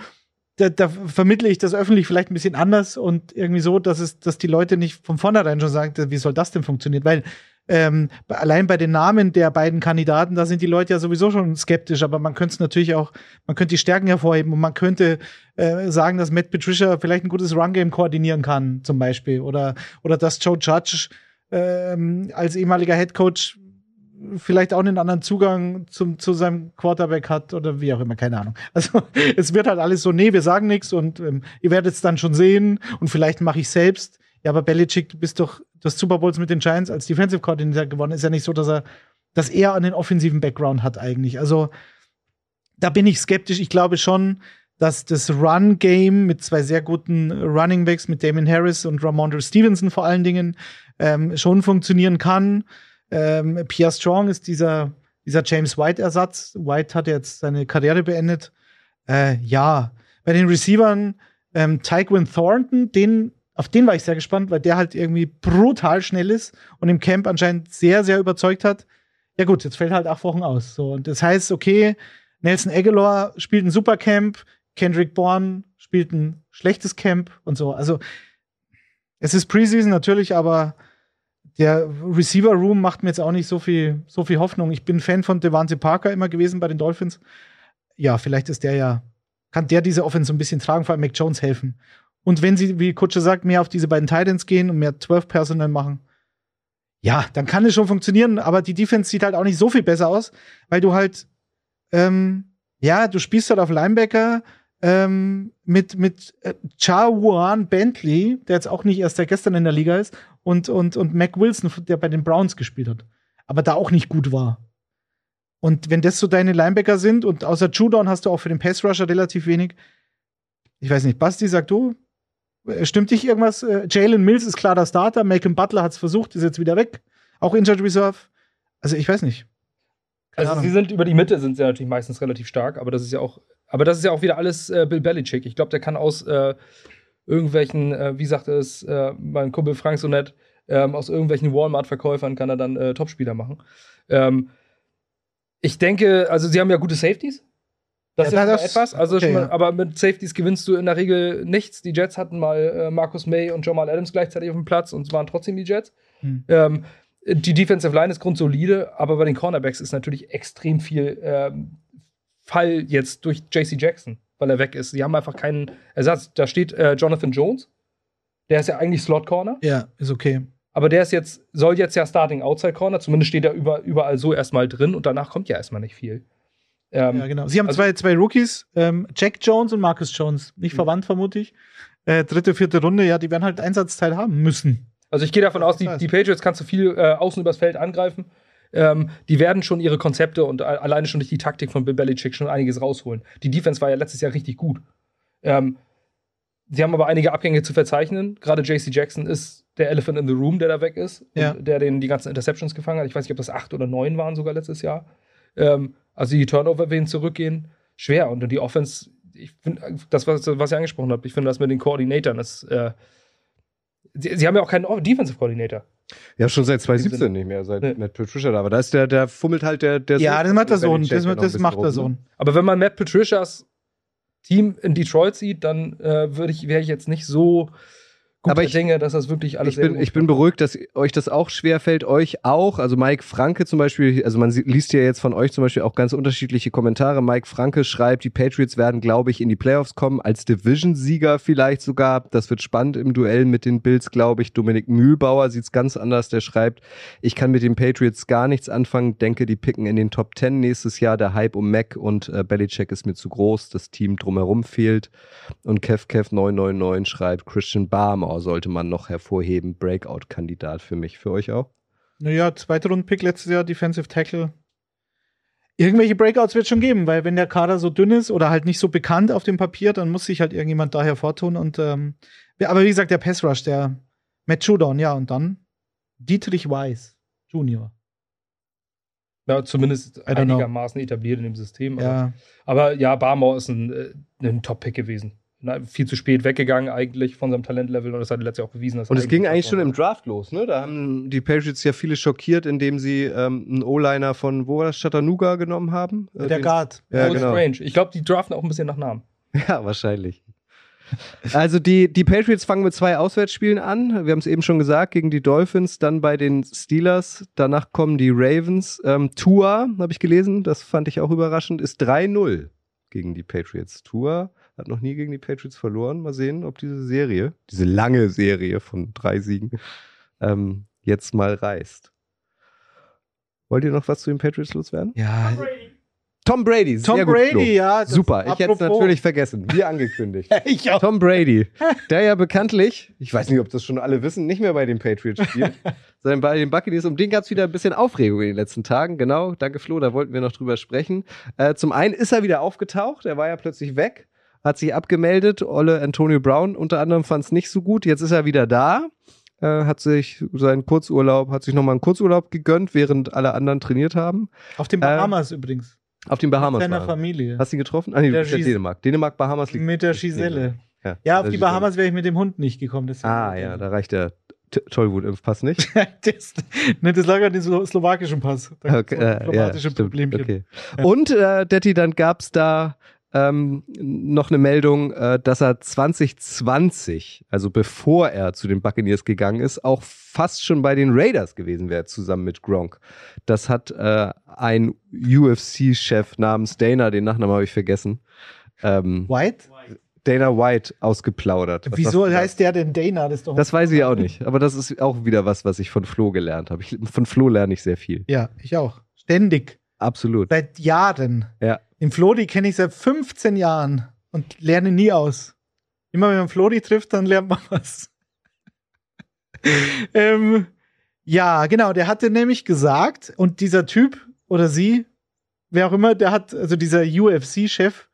da, da vermittle ich das öffentlich vielleicht ein bisschen anders und irgendwie so, dass es, dass die Leute nicht von vornherein schon sagen, wie soll das denn funktionieren? Weil ähm, allein bei den Namen der beiden Kandidaten, da sind die Leute ja sowieso schon skeptisch, aber man könnte es natürlich auch, man könnte die Stärken hervorheben und man könnte äh, sagen, dass Matt Patricia vielleicht ein gutes Run-Game koordinieren kann, zum Beispiel. Oder, oder dass Joe Judge ähm, als ehemaliger Head Coach vielleicht auch einen anderen Zugang zum, zu seinem Quarterback hat oder wie auch immer, keine Ahnung. Also es wird halt alles so, nee, wir sagen nichts und ähm, ihr werdet es dann schon sehen und vielleicht mache ich selbst. Ja, aber Belichick, du bist doch das Super Bowls mit den Giants als Defensive Coordinator gewonnen. Ist ja nicht so, dass er, dass er einen offensiven Background hat eigentlich. Also da bin ich skeptisch. Ich glaube schon, dass das Run-Game mit zwei sehr guten Running Backs, mit Damon Harris und Ramondre Stevenson vor allen Dingen, ähm, schon funktionieren kann. Ähm, Pierre Strong ist dieser, dieser James White-Ersatz. White hat jetzt seine Karriere beendet. Äh, ja, bei den Receivern ähm, Tyquin Thornton, den, auf den war ich sehr gespannt, weil der halt irgendwie brutal schnell ist und im Camp anscheinend sehr, sehr überzeugt hat. Ja gut, jetzt fällt halt acht Wochen aus. So, und das heißt, okay, Nelson Aguilar spielt ein Supercamp, Kendrick Bourne spielt ein schlechtes Camp und so. Also es ist Preseason natürlich, aber der Receiver Room macht mir jetzt auch nicht so viel, so viel Hoffnung. Ich bin Fan von Devante Parker immer gewesen bei den Dolphins. Ja, vielleicht ist der ja, kann der diese Offense ein bisschen tragen, vor allem Mac Jones helfen. Und wenn sie, wie Kutsche sagt, mehr auf diese beiden Titans gehen und mehr 12 Personal machen, ja, dann kann es schon funktionieren, aber die Defense sieht halt auch nicht so viel besser aus, weil du halt, ähm, ja, du spielst halt auf Linebacker ähm, mit, mit äh, Chawan Bentley, der jetzt auch nicht erst seit gestern in der Liga ist, und, und, und Mac Wilson, der bei den Browns gespielt hat, aber da auch nicht gut war. Und wenn das so deine Linebacker sind und außer Judon hast du auch für den Pass Rusher relativ wenig. Ich weiß nicht, Basti, sag du? Äh, Stimmt dich irgendwas? Äh, Jalen Mills ist klar der Starter. Malcolm Butler hat es versucht, ist jetzt wieder weg. Auch Injured Reserve. Also ich weiß nicht. Keine Also Ahnung. sie sind über die Mitte sind sie natürlich meistens relativ stark, aber das ist ja auch, aber das ist ja auch wieder alles äh, Bill Belichick. Ich glaube, der kann aus äh, irgendwelchen, äh, wie sagt es äh, mein Kumpel Frank so nett, ähm, aus irgendwelchen Walmart-Verkäufern kann er dann äh, Topspieler machen. Ähm, ich denke, also sie haben ja gute Safeties. Das Ja, ist ja das- etwas, also okay, schon mal, ja. aber mit Safeties gewinnst du in der Regel nichts. Die Jets hatten mal äh, Marcus May und Jamal Adams gleichzeitig auf dem Platz und es waren trotzdem die Jets. Hm. Ähm, die Defensive Line ist grundsolide, aber bei den Cornerbacks ist natürlich extrem viel ähm, Fall jetzt durch JC Jackson, weil er weg ist. Sie haben einfach keinen Ersatz. Da steht äh, Jonathan Jones. Der ist ja eigentlich Slot Corner, Ja, ist okay. aber der ist jetzt, soll jetzt ja Starting Outside Corner, zumindest steht er über, überall so erstmal drin und danach kommt ja erstmal nicht viel. Ähm, Ja, genau. Sie haben also- zwei, zwei Rookies, ähm, Jack Jones und Marcus Jones. Nicht Mhm. verwandt, vermute ich. Äh, dritte, vierte Runde, ja, die werden halt Einsatzzeit haben müssen. Also ich gehe davon aus, die, die Patriots kannst du viel äh, außen übers Feld angreifen. Ähm, die werden schon ihre Konzepte und alleine schon durch die Taktik von Bill Belichick schon einiges rausholen. Die Defense war ja letztes Jahr richtig gut. Ähm, sie haben aber einige Abgänge zu verzeichnen. Gerade JC Jackson ist der Elephant in the Room, der da weg ist und Ja. der den die ganzen Interceptions gefangen hat. Ich weiß nicht, ob das acht oder neun waren sogar letztes Jahr. Ähm, also die Turnover werden zurückgehen. Schwer. Und die Offense, ich finde, das, was, was ihr angesprochen habt, ich finde das mit den Koordinatoren, das äh, Sie, sie haben ja auch keinen Defensive Coordinator. Ja, schon seit Im 2017 Sinne. nicht mehr, seit Nee. Matt Patricia da war. Da ist der, der fummelt halt der, der ja, das macht der Sohn. Belichick Das, das macht der ne? Sohn. Aber wenn man Matt Patricias Team in Detroit sieht, dann äh, würde ich, wäre ich jetzt nicht so Aber ich- Dinge, dass das wirklich alles Ich bin, ich bin beruhigt, dass euch das auch schwer fällt, euch auch. Also Mike Franke zum Beispiel, also man liest ja jetzt von euch zum Beispiel auch ganz unterschiedliche Kommentare. Mike Franke schreibt, die Patriots werden, glaube ich, in die Playoffs kommen, als Division-Sieger vielleicht sogar. Das wird spannend im Duell mit den Bills, glaube ich. Dominik Mühlbauer sieht es ganz anders. Der schreibt, ich kann mit den Patriots gar nichts anfangen, denke, die picken in den Top 10 nächstes Jahr. Der Hype um Mac und äh, Belichick ist mir zu groß. Das Team drumherum fehlt. Und KevKev999 schreibt, Christian Barmore sollte man noch hervorheben. Breakout-Kandidat für mich. Für euch auch? Naja, zweite Rundenpick letztes Jahr, Defensive Tackle. Irgendwelche Breakouts wird schon geben, weil wenn der Kader so dünn ist oder halt nicht so bekannt auf dem Papier, dann muss sich halt irgendjemand da hervortun. Und ähm, aber wie gesagt, der Pass Rush, der Matt Judon, ja, und dann Dietrich Weiss Junior. ja, zumindest don't know. einigermaßen etabliert in dem System. Aber Ja, Aber ja, Barmore ist ein, äh, ein Top-Pick gewesen. Na, viel zu spät weggegangen eigentlich von seinem Talentlevel und das hat er letztes Jahr auch bewiesen. dass er Und es ging eigentlich schon im Draft los, ne? Da haben die Patriots ja viele schockiert, indem sie ähm, einen O-Liner von, wo war das, Chattanooga genommen haben. Äh, der den- Guard. Ja, Old genau. Strange. Ich glaube, die draften auch ein bisschen nach Namen. Ja, wahrscheinlich. Also die, die Patriots fangen mit zwei Auswärtsspielen an. Wir haben es eben schon gesagt, gegen die Dolphins, dann bei den Steelers. Danach kommen die Ravens. Ähm, Tua, habe ich gelesen, das fand ich auch überraschend, ist 3-0 gegen die Patriots. Tua hat noch nie gegen die Patriots verloren. Mal sehen, ob diese Serie, diese lange Serie von drei Siegen, ähm, jetzt mal reißt. Wollt ihr noch was zu den Patriots loswerden? Ja, Tom Brady, Tom sehr gut, Brady, Flo. ja. Super, ich hätte es natürlich vergessen, wie angekündigt. ich auch. Tom Brady, der ja bekanntlich, ich weiß nicht, ob das schon alle wissen, nicht mehr bei den Patriots spielt, sondern bei den Buccaneers. Um den gab es wieder ein bisschen Aufregung in den letzten Tagen. Genau, danke Flo, da wollten wir noch drüber sprechen. Äh, zum einen ist er wieder aufgetaucht, er war ja plötzlich weg, hat sich abgemeldet. Olle Antonio Brown unter anderem fand es nicht so gut. Jetzt ist er wieder da. Äh, hat sich seinen Kurzurlaub, hat sich nochmal einen Kurzurlaub gegönnt, während alle anderen trainiert haben. Auf den Bahamas übrigens. Auf den Bahamas. Mit seiner war er. Familie. Hast du ihn getroffen? Ah, nee, du ja Dänemark. Dänemark, Bahamas liegt. Mit der Giselle. neben. Ja, auf die. Bahamas wäre ich mit dem Hund nicht gekommen. Ah, ja, da reicht der Tollwutimpfpass nicht. das, ne, das lag an dem Slo slowakischen Pass. Da Okay, äh, ja, Problemchen. okay. Ja. Und, äh, Detti, dann gab's da ähm, noch eine Meldung, äh, dass er 2020, also bevor er zu den Buccaneers gegangen ist, auch fast schon bei den Raiders gewesen wäre, zusammen mit Gronk. Das hat äh, ein UFC-Chef namens Dana, den Nachnamen habe ich vergessen, ähm, White? Dana White ausgeplaudert. Was Wieso heißt der denn Dana? Das Das weiß ich auch nicht, aber das ist auch wieder was, was ich von Flo gelernt habe. Ich, von Flo lerne ich sehr viel. Ja, ich auch. Ständig. Absolut. Seit Jahren. Ja. Den Flori kenne ich seit 15 Jahren und lerne nie aus. Immer wenn man Flori trifft, dann lernt man was. ähm, ja, genau, der hatte nämlich gesagt, und dieser Typ oder sie, wer auch immer, der hat, also dieser UFC-Chef,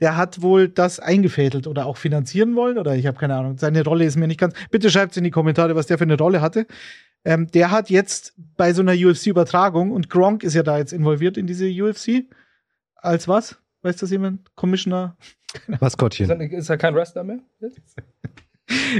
der hat wohl das eingefädelt oder auch finanzieren wollen oder ich habe keine Ahnung. Seine Rolle ist mir nicht ganz. Bitte schreibt in die Kommentare, was der für eine Rolle hatte. Ähm, der hat jetzt bei so einer UFC-Übertragung und Gronk ist ja da jetzt involviert in diese UFC. Als was? Weiß das jemand? Commissioner? Maskottchen. Ist er, ist er kein Wrestler mehr?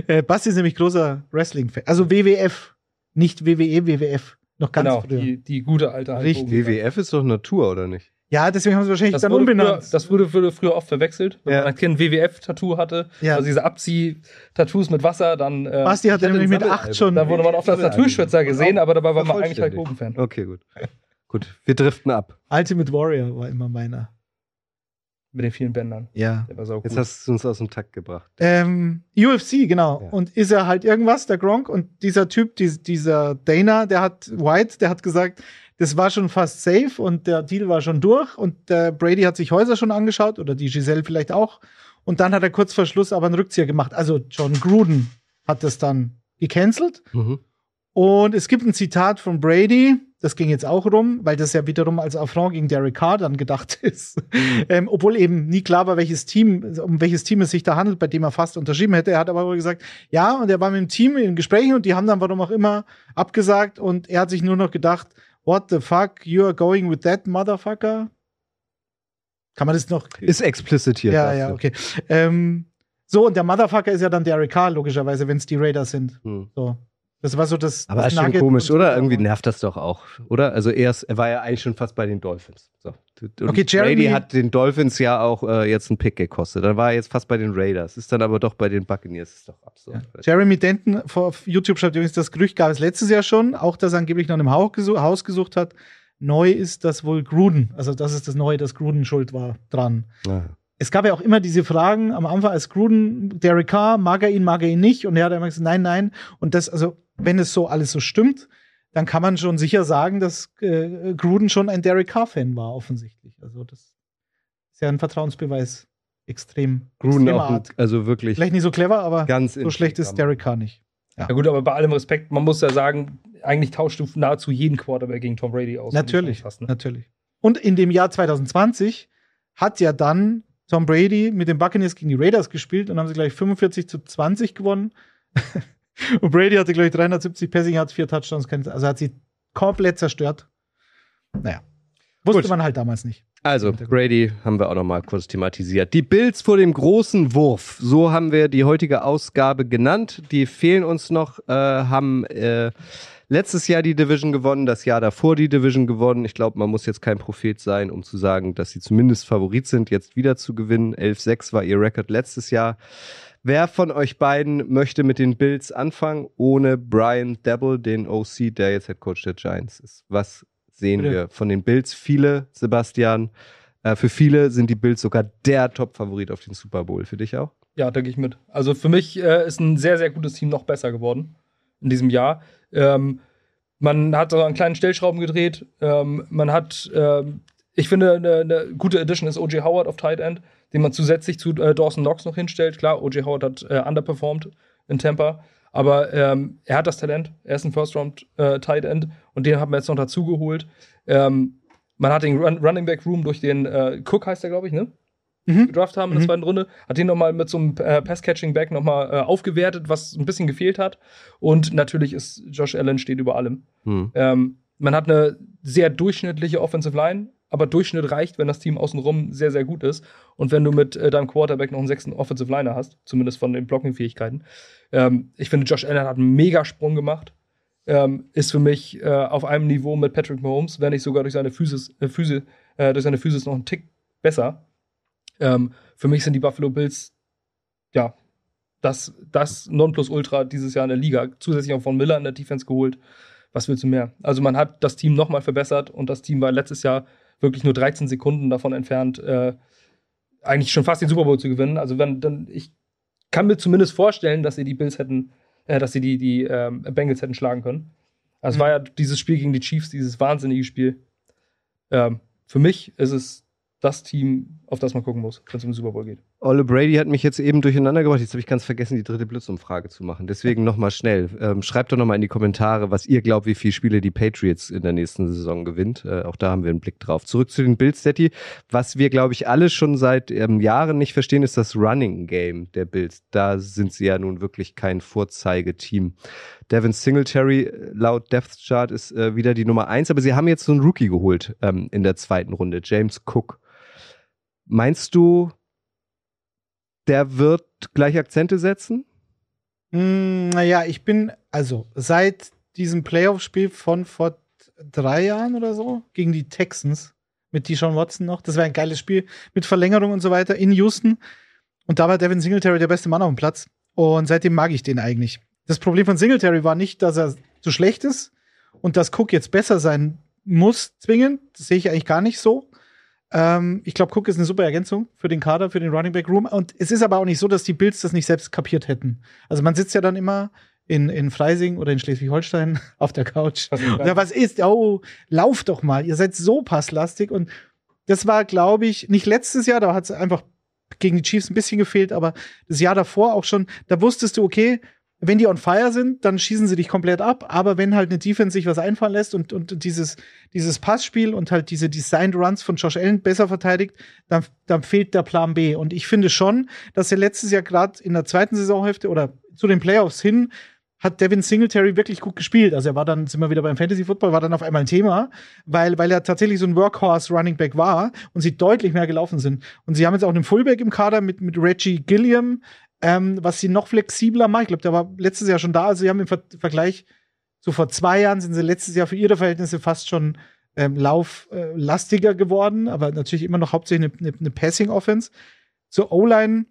Äh, Basti ist nämlich großer Wrestling-Fan. Also WWF, nicht WWE, WWF. Noch ganz genau, früher. die, die gute alte Richtig. WWF ist doch Natur, oder nicht? Ja, deswegen haben sie wahrscheinlich Das dann wurde, früher, umbenannt. das wurde, wurde früher oft verwechselt. Wenn Ja. man ein Kind WWF-Tattoo hatte, Ja. also diese Abzieh-Tattoos mit Wasser, dann, äh, Basti hatte Ich hatte nämlich mit Sammelalbum. acht schon. da wurde man oft als Tattoo-Schwitzer gesehen, aber dabei war man eigentlich Hulk vollständig. Hogan-Fan. Okay, gut. Gut, wir driften ab. Ultimate Warrior war immer meiner. Mit den vielen Bändern. Ja. Der war sau Jetzt hast du uns aus dem Takt gebracht. Ähm, UFC, genau. Ja. Und ist er halt irgendwas, der Gronk? Und dieser Typ, dies, dieser Dana, der hat, White, der hat gesagt, das war schon fast safe und der Deal war schon durch und der Brady hat sich Häuser schon angeschaut oder die Giselle vielleicht auch. Und dann hat er kurz vor Schluss aber einen Rückzieher gemacht. Also John Gruden hat das dann gecancelt. Mhm. Und es gibt ein Zitat von Brady, das ging jetzt auch rum, weil das ja wiederum als Affront gegen Derek Carr dann gedacht ist. ähm, obwohl eben nie klar war, welches Team, um welches Team es sich da handelt, bei dem er fast unterschrieben hätte. Er hat aber gesagt, ja, und er war mit dem Team in Gesprächen und die haben dann warum auch immer abgesagt und er hat sich nur noch gedacht, what the fuck, you are going with that motherfucker? Kann man das noch? Ist explicit hier. ja, ja, okay. Ähm, so, und der Motherfucker ist ja dann Derek Carr, logischerweise, wenn es die Raiders sind. Hm. So. Das war so das. Aber das ist schon komisch, oder? Irgendwie nervt das doch auch, oder? Also er, ist, er war ja eigentlich schon fast bei den Dolphins. So. Und Okay, Jeremy- Brady hat den Dolphins ja auch äh, jetzt einen Pick gekostet. Dann war er jetzt fast bei den Raiders. Ist dann aber doch bei den Buccaneers. Ist doch absurd. Jeremy Denton vor- auf YouTube schreibt übrigens, das Gerücht gab es letztes Jahr schon, auch dass er angeblich nach einem Haus gesucht hat. Neu ist das wohl Gruden. Also, das ist das Neue, dass Gruden schuld war dran. Ja. Es gab ja auch immer diese Fragen am Anfang, als Gruden, Derek Carr, mag er ihn, mag er ihn nicht? Und er hat immer gesagt, nein, nein. Und das, also, wenn es so alles so stimmt, dann kann man schon sicher sagen, dass äh, Gruden schon ein Derek Carr-Fan war, offensichtlich. Also, das ist ja ein Vertrauensbeweis extrem. Gruden auch, Art. also wirklich Vielleicht nicht so clever, aber ganz so schlecht ist Derek Carr nicht. Ja gut, aber bei allem Respekt, man muss ja sagen, eigentlich tauschst du nahezu jeden Quarterback gegen Tom Brady aus. Natürlich, Fast, ne? natürlich. Und in dem Jahr 2020 hat ja dann Tom Brady mit den Buccaneers gegen die Raiders gespielt und haben sie gleich 45 zu 20 gewonnen. und Brady hatte, glaube ich, 370 Passing Yards, vier Touchdowns, also hat sie komplett zerstört. Naja. Wusste Gut. man halt damals nicht. Also, Brady haben wir auch noch mal kurz thematisiert. Die Bills vor dem großen Wurf, so haben wir die heutige Ausgabe genannt. Die fehlen uns noch, äh, haben äh, letztes Jahr die Division gewonnen, das Jahr davor die Division gewonnen. Ich glaube, man muss jetzt kein Prophet sein, um zu sagen, dass sie zumindest Favorit sind, jetzt wieder zu gewinnen. 11-6 war ihr Rekord letztes Jahr. Wer von euch beiden möchte mit den Bills anfangen, ohne Brian Dabble, den OC, der jetzt Head Coach der Giants ist? Was sehen Bitte. wir von den Bills? Viele, Sebastian. Äh, für viele sind die Bills sogar der Top-Favorit auf den Super Bowl. Für dich auch? Ja, denke ich mit. Also für mich äh, ist ein sehr, sehr gutes Team noch besser geworden in diesem Jahr. Ähm, man hat so einen kleinen Stellschrauben gedreht. Ähm, man hat, ähm, ich finde, eine, eine gute Addition ist O.J. Howard auf Tight End, den man zusätzlich zu äh, Dawson Knox noch hinstellt. Klar, O.J. Howard hat äh, underperformed in Tampa, aber ähm, er hat das Talent. Er ist ein First-Round äh, Tight End und den haben wir jetzt noch dazu geholt. Ähm, man hat den Run Running Back Room durch den äh, Cook heißt er, glaube ich, ne? Mhm. gedraft haben in der Mhm. zweiten Runde, hat den nochmal mit so einem äh, Pass-Catching-Back nochmal äh, aufgewertet, was ein bisschen gefehlt hat. Und natürlich ist Josh Allen steht über allem. Hm. Ähm, man hat eine sehr durchschnittliche Offensive Line, aber Durchschnitt reicht, wenn das Team außenrum sehr, sehr gut ist. Und wenn du mit äh, deinem Quarterback noch einen sechsten Offensive Liner hast, zumindest von den Blocking-Fähigkeiten. Ähm, ich finde, Josh Allen hat einen Megasprung gemacht. Ähm, ist für mich äh, auf einem Niveau mit Patrick Mahomes, wenn nicht sogar durch seine Physis, äh, Physi, äh, durch seine Physis noch einen Tick besser. Ähm, für mich sind die Buffalo Bills, ja, das, das Nonplusultra dieses Jahr in der Liga. Zusätzlich auch von Miller in der Defense geholt. Was willst du mehr? Also man hat das Team nochmal verbessert und das Team war letztes Jahr wirklich nur 13 Sekunden davon entfernt, äh, eigentlich schon fast den Super Bowl zu gewinnen. Also wenn dann, ich kann mir zumindest vorstellen, dass sie die Bills hätten, äh, dass sie die, die ähm, Bengals hätten schlagen können. Also Mhm. war ja dieses Spiel gegen die Chiefs, dieses wahnsinnige Spiel. Ähm, für mich ist es das Team, auf das man gucken muss, wenn es um den Super Bowl geht. Olle Brady hat mich jetzt eben durcheinander gebracht. Jetzt habe ich ganz vergessen, die dritte Blitzumfrage zu machen. Deswegen nochmal schnell. Ähm, schreibt doch nochmal in die Kommentare, was ihr glaubt, wie viele Spiele die Patriots in der nächsten Saison gewinnt. Äh, auch da haben wir einen Blick drauf. Zurück zu den Bills, Steady. Was wir, glaube ich, alle schon seit ähm, Jahren nicht verstehen, ist das Running Game der Bills. Da sind sie ja nun wirklich kein Vorzeigeteam. Devin Singletary äh, laut Depth Chart ist äh, wieder die Nummer eins, aber sie haben jetzt so einen Rookie geholt ähm, in der zweiten Runde, James Cook. Meinst du, der wird gleich Akzente setzen? Mm, naja, ich bin, also seit diesem Playoff-Spiel von vor drei Jahren oder so gegen die Texans mit Deshaun Watson noch, das war ein geiles Spiel mit Verlängerung und so weiter in Houston. Und da war Devin Singletary der beste Mann auf dem Platz. Und seitdem mag ich den eigentlich. Das Problem von Singletary war nicht, dass er zu schlecht ist und dass Cook jetzt besser sein muss, zwingend. Das sehe ich eigentlich gar nicht so. Ähm, ich glaube, Cook ist eine super Ergänzung für den Kader, für den Running Back Room. Und es ist aber auch nicht so, dass die Bills das nicht selbst kapiert hätten. Also man sitzt ja dann immer in, in Freising oder in Schleswig-Holstein auf der Couch. Was, ja, was ist? Oh, lauf doch mal. Ihr seid so passlastig. Und das war, glaube ich, nicht letztes Jahr, da hat es einfach gegen die Chiefs ein bisschen gefehlt, aber das Jahr davor auch schon, da wusstest du, okay, wenn die on fire sind, dann schießen sie dich komplett ab. Aber wenn halt eine Defense sich was einfallen lässt und, und dieses, dieses Passspiel und halt diese Designed Runs von Josh Allen besser verteidigt, dann, dann fehlt der Plan B. Und ich finde schon, dass er letztes Jahr gerade in der zweiten Saisonhälfte oder zu den Playoffs hin hat Devin Singletary wirklich gut gespielt. Also er war dann, sind wir wieder beim Fantasy Football, war dann auf einmal ein Thema, weil, weil er tatsächlich so ein Workhorse Running Back war und sie deutlich mehr gelaufen sind. Und sie haben jetzt auch einen Fullback im Kader mit, mit Reggie Gilliam, ähm, was sie noch flexibler macht. Ich glaube, der war letztes Jahr schon da. Also sie haben im Ver Vergleich zu vor zwei Jahren sind sie letztes Jahr für ihre Verhältnisse fast schon ähm, lauflastiger äh, geworden, aber natürlich immer noch hauptsächlich eine, eine, eine Passing-Offense. Zur O-Line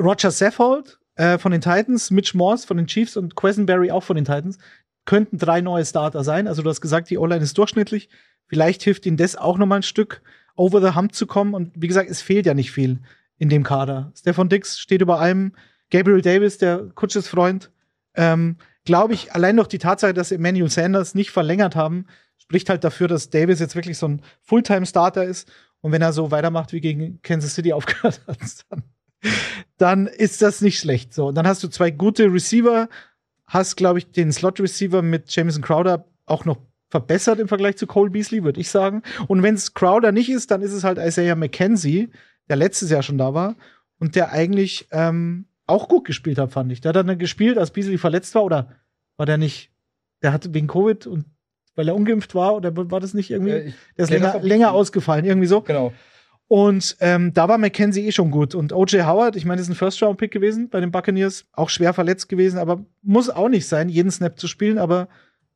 Roger Saffold äh, von den Titans, Mitch Morse von den Chiefs und Quesenberry auch von den Titans könnten drei neue Starter sein. Also du hast gesagt, die O-Line ist durchschnittlich. Vielleicht hilft ihnen das auch noch mal ein Stück over the hump zu kommen. Und wie gesagt, es fehlt ja nicht viel in dem Kader. Stefan Dix steht über allem. Gabriel Davis, der Kutsches Freund, ähm, glaube ich, allein noch die Tatsache, dass Emmanuel Sanders nicht verlängert haben, spricht halt dafür, dass Davis jetzt wirklich so ein Fulltime-Starter ist. Und wenn er so weitermacht wie gegen Kansas City aufgehört hat, dann, dann ist das nicht schlecht. So, und dann hast du zwei gute Receiver, hast, glaube ich, den Slot-Receiver mit Jameson Crowder auch noch verbessert im Vergleich zu Cole Beasley, würde ich sagen. Und wenn es Crowder nicht ist, dann ist es halt Isaiah McKenzie, der letztes Jahr schon da war und der eigentlich ähm, auch gut gespielt hat, fand ich. Der hat dann gespielt, als Beasley verletzt war, oder war der nicht? Der hatte wegen Covid und weil er ungeimpft war, oder war das nicht irgendwie? Äh, der ist länger, länger ausgefallen, irgendwie so. Genau. Und ähm, da war McKenzie eh schon gut. Und OJ Howard, ich meine, ist ein First-Round-Pick gewesen bei den Buccaneers, auch schwer verletzt gewesen, aber muss auch nicht sein, jeden Snap zu spielen. Aber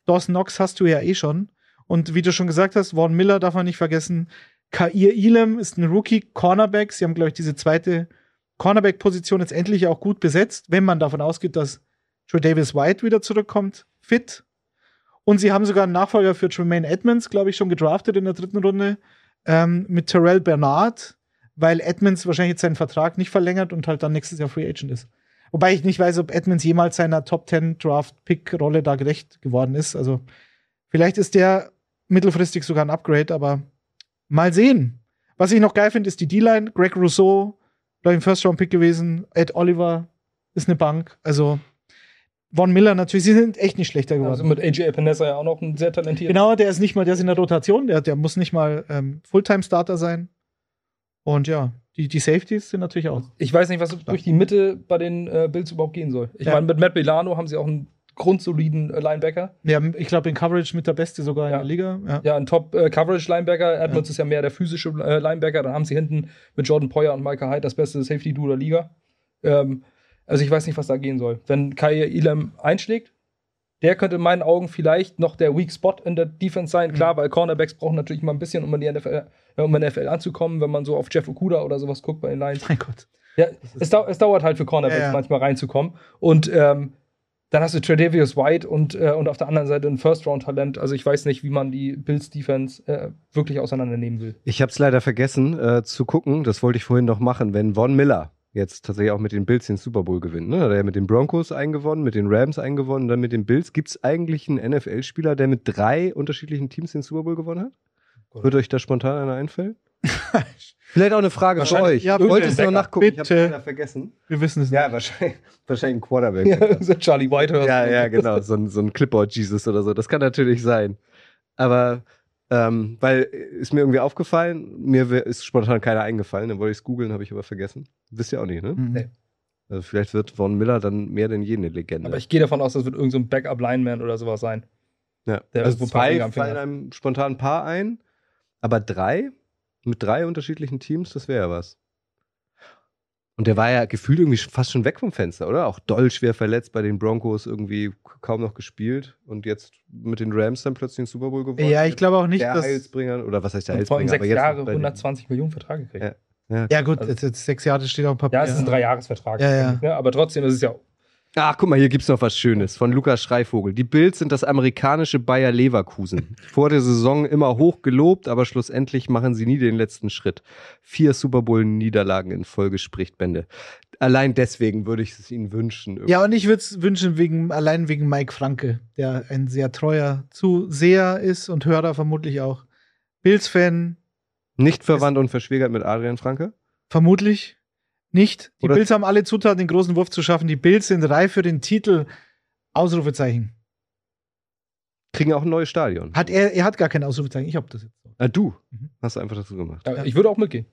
Dawson Knox hast du ja eh schon. Und wie du schon gesagt hast, Vaughn Miller darf man nicht vergessen. Kair Elam ist ein Rookie-Cornerback. Sie haben, glaube ich, diese zweite Cornerback-Position jetzt endlich auch gut besetzt, wenn man davon ausgeht, dass Joe Davis White wieder zurückkommt, fit. Und sie haben sogar einen Nachfolger für Tremaine Edmonds, glaube ich, schon gedraftet in der dritten Runde ähm, mit Terrell Bernard, weil Edmonds wahrscheinlich jetzt seinen Vertrag nicht verlängert und halt dann nächstes Jahr Free Agent ist. Wobei ich nicht weiß, ob Edmonds jemals seiner Top 10 Draft-Pick-Rolle da gerecht geworden ist. Also vielleicht ist der mittelfristig sogar ein Upgrade, aber Mal sehen. Was ich noch geil finde, ist die D-Line. Greg Rousseau, glaube ich, ein First-Round-Pick gewesen. Ed Oliver ist eine Bank. Also Von Miller natürlich, sie sind echt nicht schlechter geworden. Also mit AJ Epinesa ja auch noch ein sehr talentierter. Genau, der ist nicht mal, der ist in der Rotation, der, der muss nicht mal ähm, Fulltime-Starter sein. Und ja, die, die Safeties sind natürlich auch. Ich weiß nicht, was durch die Mitte bei den äh, Bills überhaupt gehen soll. Ich ja. meine, mit Matt Milano haben sie auch einen grundsoliden äh, Linebacker. Ja, ich glaube in Coverage mit der Beste sogar ja. in der Liga. Ja, ja ein Top-Coverage-Linebacker. Äh, Edmonds ja. ist ja mehr der physische äh, Linebacker. Dann haben sie hinten mit Jordan Poyer und Micah Hyde das beste Safety-Duo der Liga. Ähm, also ich weiß nicht, was da gehen soll. Wenn Kai Elam einschlägt, der könnte in meinen Augen vielleicht noch der Weak Spot in der Defense sein. Klar, mhm. weil Cornerbacks brauchen natürlich mal ein bisschen, um in die NFL, äh, um in NFL anzukommen, wenn man so auf Jeff Okuda oder sowas guckt bei den Lions. Mein Gott. Ja, es, dau es, dauert halt für Cornerbacks ja, ja. manchmal reinzukommen. Und ähm, dann hast du Tredavious White und, äh, und auf der anderen Seite ein First-Round-Talent. Also ich weiß nicht, wie man die Bills-Defense äh, wirklich auseinandernehmen will. Ich habe es leider vergessen äh, zu gucken. Das wollte ich vorhin noch machen. Wenn Von Miller jetzt tatsächlich auch mit den Bills den Super Bowl gewinnt, ne? Hat er ja mit den Broncos eingewonnen, mit den Rams eingewonnen, dann mit den Bills. Gibt es eigentlich einen NFL-Spieler, der mit drei unterschiedlichen Teams den Super Bowl gewonnen hat? Cool. Würde euch da spontan einer einfällen? Vielleicht auch eine Frage für euch. ja, ich wollte bitte. es noch nachgucken, ich Bitte. habe leider vergessen. Wir wissen es nicht. Ja, wahrscheinlich, wahrscheinlich ein Quarterback. Ja, so Charlie Whitehurst. Ja, ja, genau. So ein, so ein Clipboard-Jesus oder so. Das kann natürlich sein. Aber, ähm, weil, ist mir irgendwie aufgefallen, mir ist spontan keiner eingefallen, dann wollte ich es googeln, habe ich aber vergessen. Wisst ihr auch nicht, ne? Mhm. Nee. Also vielleicht wird Von Miller dann mehr denn je eine Legende. Aber ich gehe davon aus, das wird irgendein so ein Backup-Lineman oder sowas sein. ja. der also zwei fallen einem spontan ein paar ein, aber drei, mit drei unterschiedlichen Teams, das wäre ja was. Und der war ja gefühlt irgendwie fast schon weg vom Fenster, oder? Auch doll schwer verletzt bei den Broncos, irgendwie kaum noch gespielt und jetzt mit den Rams dann plötzlich den Super Bowl gewonnen. Ja, ich glaube auch nicht, der dass. Heilsbringer, oder was heißt der Und vor Heilsbringer? sechs Jahre, bei den- 120 Millionen Vertrag gekriegt. Ja. Ja, Ja, gut, Also- jetzt, jetzt sechs Jahre das steht auf dem Papier. Ja, es ist ein Dreijahresvertrag. Ja, ja. Ne? Aber trotzdem ist es ja. Ach, guck mal, hier gibt's noch was Schönes von Lukas Schreivogel. Die Bills sind das amerikanische Bayer Leverkusen. Vor der Saison immer hoch gelobt, aber schlussendlich machen sie nie den letzten Schritt. Vier Super Bowl-Niederlagen in Folge spricht Bände. Allein deswegen würde ich es ihnen wünschen. Ja, und ich würde es wünschen, wegen, allein wegen Mike Franke, der ein sehr treuer Zuseher ist und Hörer vermutlich auch. Bills-Fan, Nicht verwandt und verschwägert mit Adrian Franke? vermutlich nicht. Die Oder- Bills haben alle Zutaten, den großen Wurf zu schaffen. Die Bills sind reif für den Titel. Ausrufezeichen. Kriegen auch ein neues Stadion. Hat er, er hat gar kein Ausrufezeichen. Ich hab das jetzt. so. Ah, du Mhm. hast einfach dazu gemacht. Ja, Ich würde auch mitgehen.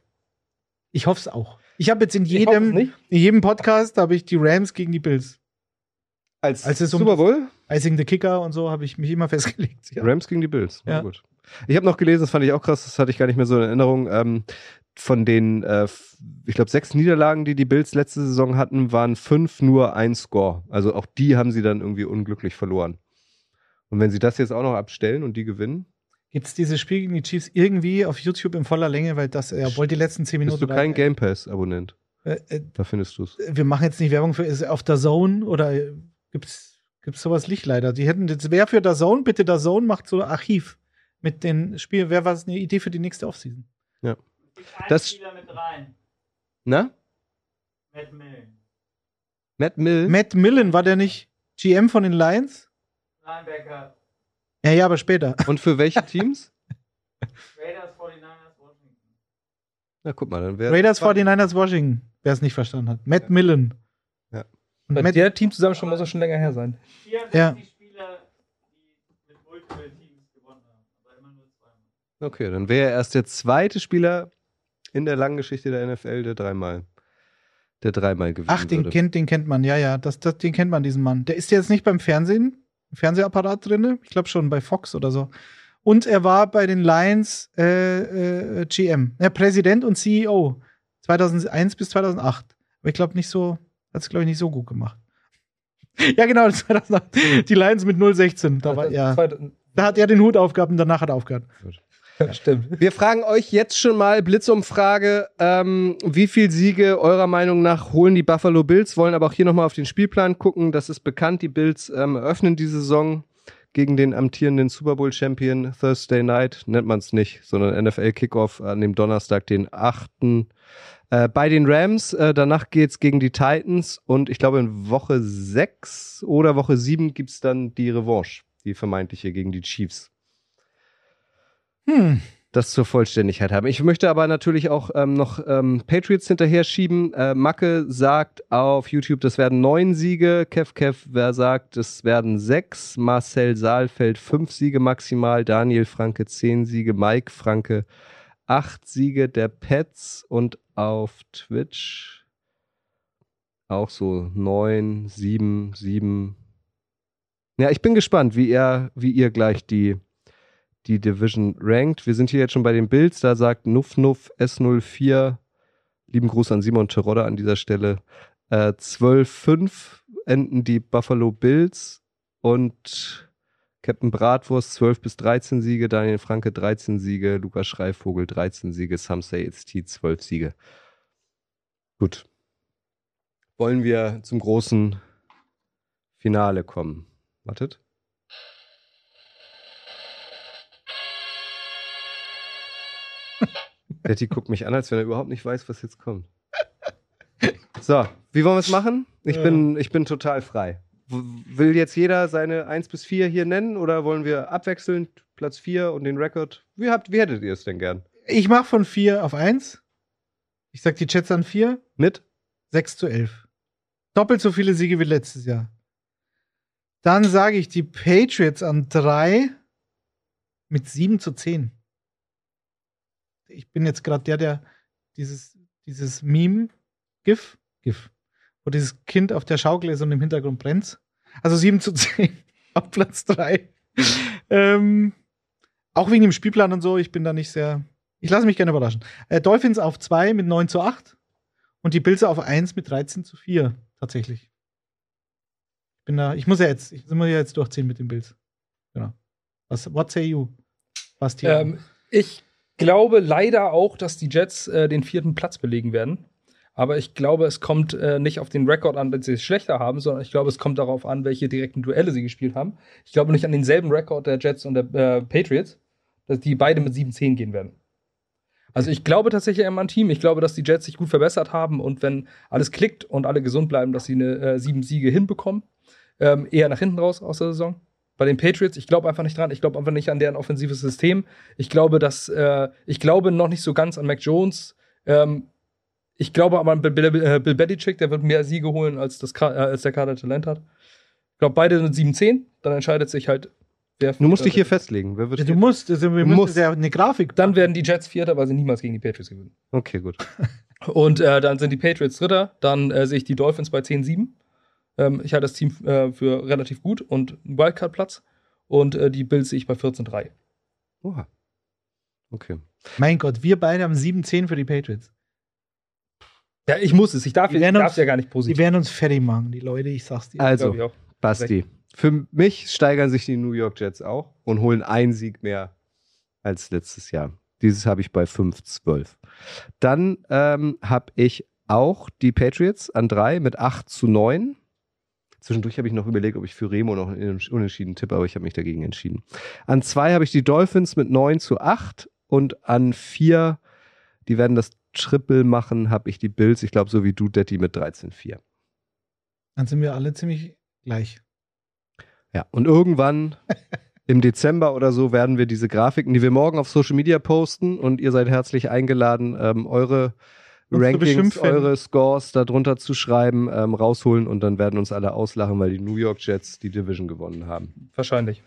Ich hoffe es auch. Ich habe jetzt in jedem, in jedem Podcast habe ich die Rams gegen die Bills. Als, Als es um Super Bowl? Icing the Kicker und so habe ich mich immer festgelegt. Ja. Rams gegen die Bills. Na Ja. gut. Ich habe noch gelesen, das fand ich auch krass, das hatte ich gar nicht mehr so in Erinnerung. Ähm, von den, äh, ich glaube, sechs Niederlagen, die die Bills letzte Saison hatten, waren fünf nur ein Score. Also auch die haben sie dann irgendwie unglücklich verloren. Und wenn sie das jetzt auch noch abstellen und die gewinnen, Gibt es dieses Spiel gegen die Chiefs irgendwie auf YouTube in voller Länge, weil das, er wollte die letzten zehn Minuten. bist du kein Game Pass-Abonnent. Äh, äh, Da findest du es. wir machen jetzt nicht Werbung für ist auf der Zone oder gibt's gibt's sowas nicht leider. Die hätten jetzt wer für der Zone bitte der Zone macht so ein Archiv mit den Spielen. Wer war es eine Idee für die nächste Offseason? Ein Das- Spieler mit rein. Na? Matt Millen. Matt Mill? Matt Millen war der nicht GM von den Lions? Linebacker. Ja, ja, aber später. Und für welche Teams? Raiders, 49ers, Washington. Na, guck mal, dann wäre. Raiders 49ers Washington, wer es nicht verstanden hat. Matt Millen. Ja. Und Bei Matt, der Teamzusammenstellung muss das schon länger her sein. 64 Ja. Spieler, die mit Multiple Teams gewonnen haben. Aber immer nur zweimal. Okay, dann wäre er erst der zweite Spieler in der langen Geschichte der NFL, der dreimal, der dreimal gewinnen Ach, den würde. kennt, den kennt man, ja, ja. Das, das, den kennt man, diesen Mann. Der ist jetzt nicht beim Fernsehen, im Fernsehapparat drin. Ich glaube schon bei Fox oder so. Und er war bei den Lions äh, äh, GM, ja, Präsident und CEO 2001 bis 2008. Aber ich glaube nicht so, hat es glaube ich nicht so gut gemacht. ja, genau, 2008. Die Lions mit 016. Da, war, ja, da hat er den Hut aufgehabt und danach hat er aufgehört. Stimmt. Wir fragen euch jetzt schon mal Blitzumfrage, ähm, wie viel Siege eurer Meinung nach holen die Buffalo Bills, wollen aber auch hier nochmal auf den Spielplan gucken. Das ist bekannt, die Bills ähm, eröffnen die Saison gegen den amtierenden Super Bowl Champion Thursday Night, nennt man es nicht, sondern NFL Kickoff an dem Donnerstag, den 8. Äh, bei den Rams, äh, danach geht's gegen die Titans und ich glaube in Woche 6 oder Woche 7 gibt's dann die Revanche, die vermeintliche gegen die Chiefs Hm. das zur Vollständigkeit haben. Ich möchte aber natürlich auch ähm, noch ähm, Patriots hinterher schieben. Äh, Macke sagt auf YouTube, das werden neun Siege. Kev Kev, wer sagt, es werden sechs. Marcel Saalfeld fünf Siege maximal. Daniel Franke zehn Siege. Mike Franke acht Siege der Pets und auf Twitch auch so neun, sieben, sieben. Ja, ich bin gespannt, wie ihr, wie ihr gleich die die Division rankt. Wir sind hier jetzt schon bei den Bills. Da sagt Nuff Nuff S04, lieben Gruß an Simon Terodde an dieser Stelle, äh, 12-5 enden die Buffalo Bills und Captain Bratwurst 12 bis 13 Siege, Daniel Franke 13 Siege, Lukas Schreivogel 13 Siege, Some Say It's T 12 Siege. Gut. Wollen wir zum großen Finale kommen? Wartet. Betty guckt mich an, als wenn er überhaupt nicht weiß, was jetzt kommt. So, wie wollen wir es machen? Ich, Ja. bin, ich bin total frei. Will jetzt jeder seine 1 bis 4 hier nennen oder wollen wir abwechselnd Platz 4 und den Rekord? Wie, habt, wie hättet ihr es denn gern? Ich mache von 4 auf 1. Ich sag die Jets an 4, Mit? 6 zu 11. Doppelt so viele Siege wie letztes Jahr. Dann sage ich die Patriots an 3 mit 7 zu 10. Ich bin jetzt gerade der, der dieses, dieses Meme, GIF, GIF, wo dieses Kind auf der Schaukel ist und im Hintergrund brennt. Also 7 zu 10 auf Platz 3. ähm, auch wegen dem Spielplan und so, ich bin da nicht sehr. Ich lasse mich gerne überraschen. Äh, Dolphins auf 2 mit 9 zu 8 und die Bills auf 1 mit 13 zu 4, tatsächlich. Ich bin da, ich muss ja jetzt, ich muss ja jetzt durchziehen mit den Bills. Genau. Was, what say you? Bastian? Ähm, ich glaube leider auch, dass die Jets äh, den vierten Platz belegen werden. Aber ich glaube, es kommt äh, nicht auf den Rekord an, wenn sie es schlechter haben, sondern ich glaube, es kommt darauf an, welche direkten Duelle sie gespielt haben. Ich glaube nicht an denselben Rekord der Jets und der äh, Patriots, dass die beide mit 7-10 gehen werden. Also ich glaube tatsächlich an mein Team. Ich glaube, dass die Jets sich gut verbessert haben und wenn alles klickt und alle gesund bleiben, dass sie eine äh, sieben Siege hinbekommen. Ähm, eher nach hinten raus aus der Saison. Bei den Patriots, ich glaube einfach nicht dran. Ich glaube einfach nicht an deren offensives System. Ich glaube, dass äh, ich glaube noch nicht so ganz an Mac Jones. Ähm, ich glaube aber an Bill, Bill, äh, Bill Belichick, der wird mehr Siege holen, als, das, äh, als der Kader Talent hat. Ich glaube, beide sind 7-10. Dann entscheidet sich halt, wer. Du musst dich hier festlegen. Wer wird du musst, also wir musst. ja eine Grafik. Dann werden die Jets Vierter, weil sie niemals gegen die Patriots gewinnen. Okay, gut. Und äh, dann sind die Patriots Dritter. Dann äh, sehe ich die Dolphins bei 10-7. Ähm, ich halte das Team äh, für relativ gut und einen Wildcard-Platz. Und äh, die Bills sehe ich bei 14-3. Oha. Okay. Mein Gott, wir beide haben 7-10 für die Patriots. Ja, ich muss es. Ich darf, Die ich darf uns- ja gar nicht Die positiv. werden uns fertig machen, die Leute, ich sag's dir. Also. Basti, für mich steigern sich die New York Jets auch und holen einen Sieg mehr als letztes Jahr. Dieses habe ich bei 5-12. Dann ähm, habe ich auch die Patriots an drei mit 8 zu 9. Zwischendurch habe ich noch überlegt, ob ich für Remo noch einen Unentschieden tippe, aber ich habe mich dagegen entschieden. An zwei habe ich die Dolphins mit 9 zu 8 und an vier, die werden das Triple machen, habe ich die Bills, ich glaube so wie du, Detti, mit 13-4. Dann sind wir alle ziemlich gleich. Ja, und irgendwann im Dezember oder so werden wir diese Grafiken, die wir morgen auf Social Media posten und ihr seid herzlich eingeladen, ähm, eure Rankings, eure Scores darunter zu schreiben, ähm, rausholen und dann werden uns alle auslachen, weil die New York Jets die Division gewonnen haben. Wahrscheinlich.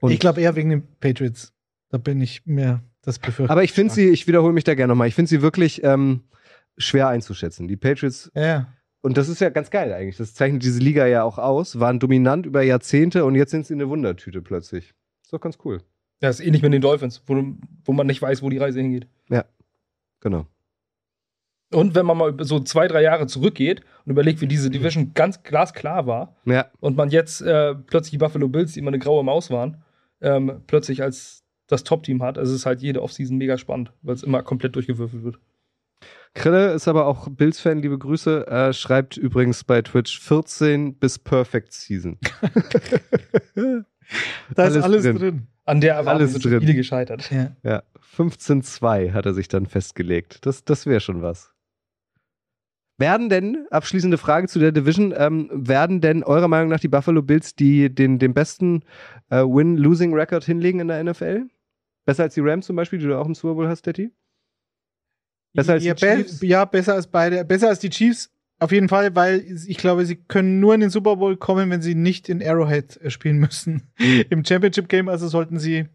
Und, ich glaube eher wegen den Patriots. Da bin ich mir das befürchtet. aber ich finde sie, ich wiederhole mich da gerne nochmal, ich finde sie wirklich ähm, schwer einzuschätzen. Die Patriots Ja, ja. Und das ist ja ganz geil eigentlich. Das zeichnet diese Liga ja auch aus. Waren dominant über Jahrzehnte und jetzt sind sie eine Wundertüte plötzlich. Ist doch ganz cool. Ja, ist ähnlich mit den Dolphins, wo, wo man nicht weiß, wo die Reise hingeht. Genau. Und wenn man mal so zwei, drei Jahre zurückgeht und überlegt, wie diese Division ganz glasklar war Ja, und man jetzt äh, plötzlich die Buffalo Bills, die immer eine graue Maus waren, ähm, plötzlich als das Top-Team hat, also es ist halt jede Offseason mega spannend, weil es immer komplett durchgewürfelt wird. Krille ist aber auch Bills-Fan, liebe Grüße. Er schreibt übrigens bei Twitch 14 bis Perfect Season. Da ist Alles alles drin. drin. An der Erwartung Alles sind drin. viele gescheitert. Ja. Ja, 15-2 hat er sich dann festgelegt. Das, das wäre schon was. Werden denn, abschließende Frage zu der Division, ähm, werden denn eurer Meinung nach die Buffalo Bills die, den, den besten äh, Win-Losing-Record hinlegen in der NFL? Besser als die Rams zum Beispiel, die du auch im Super Bowl hast, Detti? Besser als ja, die Chiefs? Be ja, besser als beide. Besser als die Chiefs. Auf jeden Fall, weil ich glaube, sie können nur in den Super Bowl kommen, wenn sie nicht in Arrowhead äh, spielen müssen. Im Championship Game also sollten sie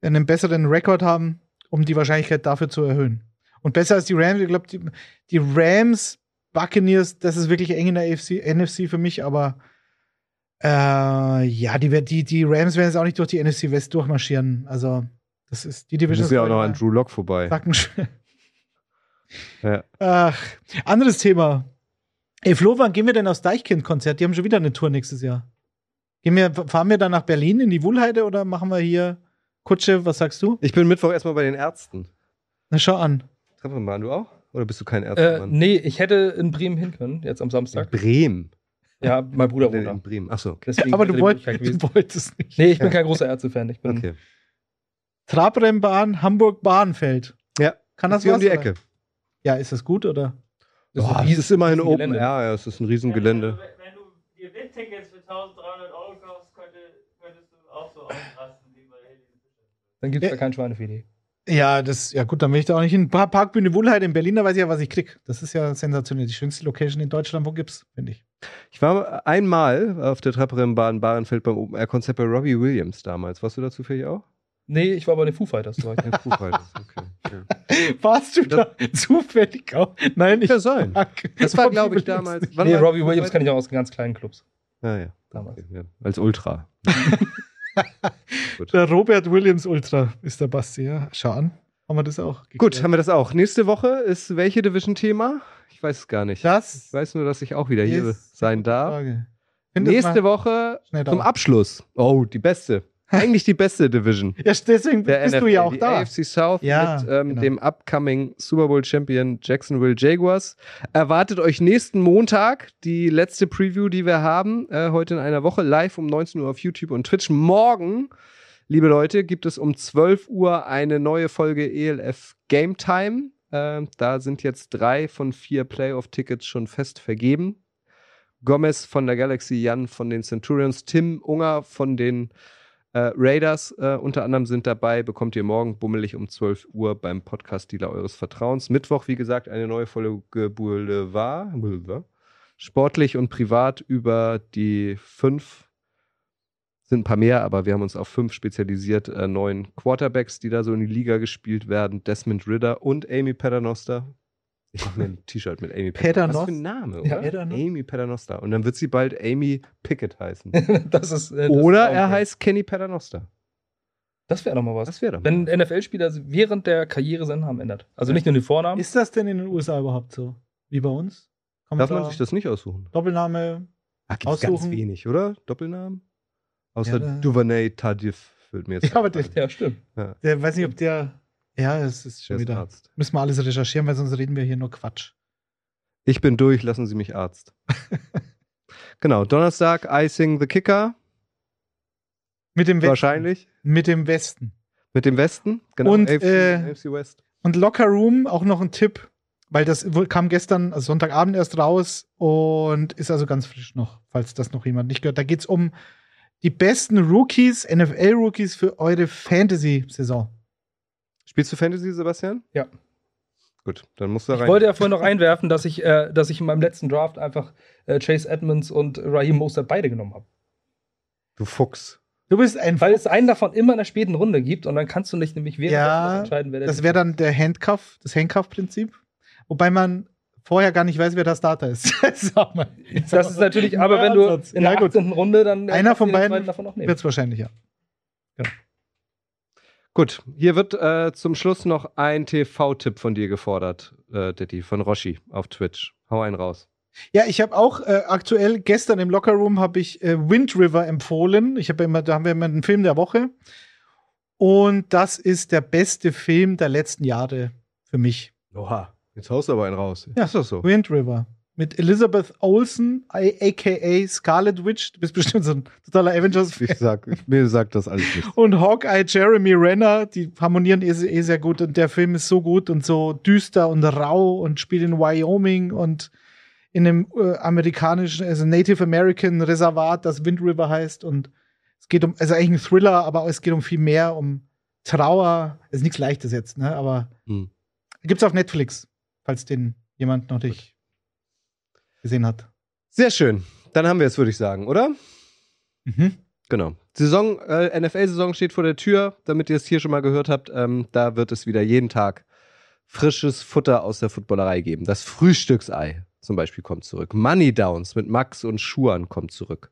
einen besseren Rekord haben, um die Wahrscheinlichkeit dafür zu erhöhen. Und besser als die Rams, ich glaube, die, die Rams, Buccaneers, das ist wirklich eng in der AFC, NFC für mich, aber äh, ja, die, die, die Rams werden jetzt auch nicht durch die NFC West durchmarschieren. Also, das ist die Division. müssen ja auch ist noch an Drew Lock vorbei. Ja. Ach, anderes Thema. Ey, Flo, wann gehen wir denn aufs Deichkind-Konzert? Die haben schon wieder eine Tour nächstes Jahr. Gehen wir, fahren wir dann nach Berlin in die Wuhlheide oder machen wir hier Kutsche? Was sagst du? Ich bin Mittwoch erstmal bei den Ärzten. Na, schau an. Mal, du auch? Oder bist du kein Äh, Ärztemann? nee, ich hätte in Bremen hin können, jetzt am in Samstag. Bremen. Ja, mein Bruder wohnt In, da. in Bremen. Achso, Aber du, wollt, du wolltest nicht. Nee, ich bin Ja. kein großer Ärztefan. Ich bin okay. Trabrennbahn Hamburg-Bahnfeld. Ja, Kann das hier was? um die oder? Ecke. Ja, ist das gut oder? Das ist Boah, ein es ist immerhin Open Gelände. Air, ja, es ist ein Riesengelände. Wenn, du- wenn du dir Windtickets für 1300 Euro kaufst, könnte, könntest du auch so ausrasten wie bei Helene Fischer. Dann gibt es Ja. da kein Schweinefilet. Ja, das, ja gut, dann will ich da auch nicht hin. Pa- Parkbühne Wuhlheide in Berlin, da weiß ich ja, was ich krieg. Das ist ja sensationell. Die schönste Location in Deutschland, wo gibt's, finde ich. Ich war einmal auf der Trapperin Bahrenfeld beim Open Air Konzert bei Robbie Williams damals. Warst du da zufällig auch? Nee, ich war bei den Foo Fighters. War ich. Foo Fighters, okay. Ja. Warst du da zufällig auch? Nein, ich Kann sein. Das war, glaube ich, damals. nee, Robbie Williams kann ich auch aus ganz kleinen Clubs. Ah, ja. Damals. Okay, ja. Als Ultra. Der Robert Williams Ultra ist der Basti, ja. Schau an. Haben wir das auch? Gut, geklärt? haben wir das auch. Nächste Woche ist welche Division-Thema? Ich weiß es gar nicht. das Ich weiß nur, dass ich auch wieder hier sein darf. Nächste Woche zum. Abschluss. Oh, die beste. Eigentlich die beste Division. Ja, deswegen bist NFL, du ja auch die da. AFC South Ja, mit ähm, genau. dem upcoming Super Bowl Champion Jacksonville Jaguars. Erwartet euch nächsten Montag die letzte Preview, die wir haben, äh, heute in einer Woche, live um 19 Uhr auf YouTube und Twitch. Morgen, liebe Leute, gibt es um 12 Uhr eine neue Folge ELF Game Time. Äh, da sind jetzt drei von vier Playoff-Tickets schon fest vergeben. Gomez von der Galaxy, Jan von den Centurions, Tim Unger von den äh, Raiders äh, unter anderem sind dabei, bekommt ihr morgen bummelig um 12 Uhr beim Podcast-Dealer eures Vertrauens. Mittwoch, wie gesagt, eine neue Folge Boulevard. Sportlich und privat über die fünf, sind ein paar mehr, aber wir haben uns auf fünf spezialisiert, äh, neuen Quarterbacks, die da so in die Liga gespielt werden. Desmond Ritter und Amy Paternoster. Ich mache mir ein T-Shirt mit Amy Paternoster? Was für ein Name, Ja. oder? Paternoster? Amy Paternoster. Und dann wird sie bald Amy Pickett heißen. das ist, äh, das Oder ist er heißt Kenny Paternoster. Das wäre doch mal was. Das wäre doch. Wenn ein NFL-Spieler während der Karriere seinen Namen ändert. Also nicht nur den Vornamen. Ist das denn in den USA überhaupt so? Wie bei uns? Kann Darf da man sich das nicht aussuchen? Doppelname? Ah, gibt's ganz wenig, oder? Doppelnamen? Außer Ja, Duvernay Tardif fällt mir jetzt Ja, aber ein. Ja, stimmt. Der weiß nicht, ob der. Ja, es ist schon wieder. Arzt. Müssen wir alles recherchieren, weil sonst reden wir hier nur Quatsch. Ich bin durch, lassen Sie mich Arzt. genau, Donnerstag, Icing the Kicker, Mit dem Westen. wahrscheinlich. Mit dem Westen. Mit dem Westen, genau. Und, AFC, äh, AFC West. Und Locker Room, auch noch ein Tipp, weil das kam gestern, also Sonntagabend erst raus und ist also ganz frisch noch, falls das noch jemand nicht gehört. Da geht es um die besten Rookies, NFL-Rookies für eure Fantasy-Saison. Spielst du Fantasy, Sebastian? Ja. Gut, dann musst du da Ich rein. wollte ja vorhin noch einwerfen, dass ich, äh, dass ich in meinem letzten Draft einfach äh, Chase Edmonds und Raheem Mostert beide genommen habe. du Fuchs. Du bist ein Weil es einen davon immer in der späten Runde gibt und dann kannst du nicht nämlich während Ja, entscheiden, wer der Das wäre dann der Handcuff, das Handcuff-Prinzip. Wobei man vorher gar nicht weiß, wer der Starter ist. Sag mal. Das ist natürlich, aber wenn du in der ja, gut, 18. Runde dann äh, Einer kannst du von den beiden zweiten davon auch nehmen. wird es wahrscheinlich, ja. Gut, hier wird äh, zum Schluss noch ein TV-Tipp von dir gefordert, äh, Ditti, von Roshi auf Twitch. Hau einen raus. Ja, ich habe auch äh, aktuell gestern im Lockerroom habe ich äh, Wind River empfohlen. Ich habe ja immer, da haben wir immer einen Film der Woche. Und das ist der beste Film der letzten Jahre für mich. Oha, jetzt haust du aber einen raus. Ja. Ist das so? Wind River. Mit Elizabeth Olsen, aka Scarlet Witch. Du bist bestimmt so ein totaler avengers Ich sag, mir sagt das alles nicht. Und Hawkeye, Jeremy Renner, die harmonieren eh, eh sehr gut. Und der Film ist so gut und so düster und rau und spielt in Wyoming und in einem äh, amerikanischen, also Native American Reservat, das Wind River heißt. Und es geht um, also eigentlich ein Thriller, aber es geht um viel mehr, um Trauer. Ist nichts Leichtes jetzt, ne? Aber Hm. gibt's auf Netflix, falls den jemand noch nicht gesehen hat. Sehr schön. Dann haben wir es, würde ich sagen, oder? Mhm. Genau. Saison, äh, NFL-Saison steht vor der Tür, damit ihr es hier schon mal gehört habt. Ähm, da wird es wieder jeden Tag frisches Futter aus der Footballerei geben. Das Frühstücksei zum Beispiel kommt zurück. Money Downs mit Max und Schuan kommt zurück.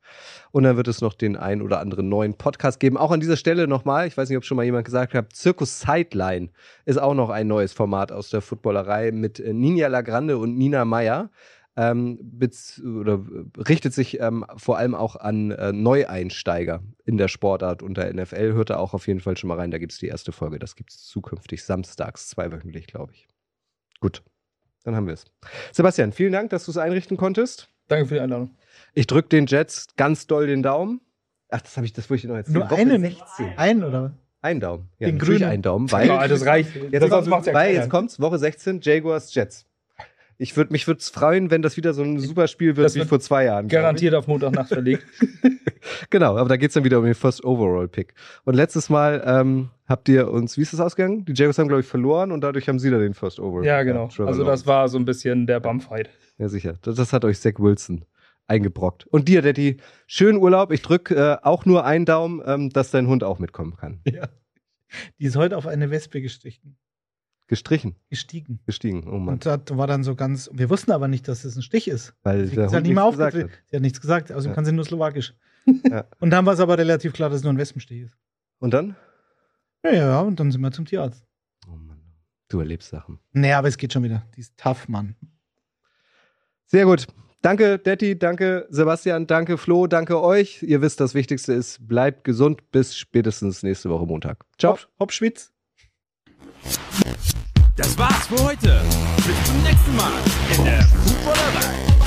Und dann wird es noch den ein oder anderen neuen Podcast geben. Auch an dieser Stelle nochmal, ich weiß nicht, ob schon mal jemand gesagt hat, Zirkus Sideline ist auch noch ein neues Format aus der Footballerei mit äh, Ninja Lagrande und Nina Meyer. Ähm, oder richtet sich ähm, vor allem auch an äh, Neueinsteiger in der Sportart unter NFL. Hört da auch auf jeden Fall schon mal rein. Da gibt es die erste Folge. Das gibt es zukünftig samstags, zweiwöchentlich, glaube ich. Gut, dann haben wir es. Sebastian, vielen Dank, dass du es einrichten konntest. Danke für die Einladung. Ich drücke den Jets ganz doll den Daumen. Ach, das habe ich, das wollte ich noch erzählen. Nur einen? 16. Ein oder? Ein Daumen. Ja, Den grünen. ein Daumen, weil Ja, das reicht. Jetzt, macht's ja weil jetzt kommt's, Woche 16, Jaguars Jets. Ich würd, mich würde es freuen, wenn das wieder so ein super Spiel wird Das wie wird vor zwei Jahren. Garantiert auf Montagnacht verlegt. Genau, aber da geht's dann wieder um den First Overall Pick. Und letztes Mal ähm, habt ihr uns, wie ist das ausgegangen? Die Jaguars haben, glaube ich, verloren und dadurch haben sie dann den First Over. Ja, genau. Trevor Also das war so ein bisschen der Bumfight. Ja, sicher. Das, das hat euch Zach Wilson eingebrockt. Und dir, Daddy, schönen Urlaub. Ich drück äh, auch nur einen Daumen, ähm, dass dein Hund auch mitkommen kann. Ja. Die ist heute auf eine Wespe gestichen. Gestrichen, Gestiegen. gestiegen. Oh Mann. Und das war dann so ganz. Wir wussten aber nicht, dass es ein Stich ist. Weil Sie der hat Hund nicht mehr nichts gesagt aufgeklärt. hat. Sie hat nichts gesagt, außerdem Ja. kann sie nur Slowakisch. Ja. Und dann war es aber relativ klar, dass es nur ein Wespenstich ist. Und dann? Ja, ja, und dann sind wir zum Tierarzt. Oh Mann. Du erlebst Sachen. Nee, aber es geht schon wieder. Die ist tough, Mann. Sehr gut. Danke, Detti, danke, Sebastian, danke, Flo, danke euch. Ihr wisst, das Wichtigste ist, bleibt gesund bis spätestens nächste Woche Montag. Ciao. Hopp, Hopp Schwitz. Das war's für heute. Bis zum nächsten Mal in der Footballerei.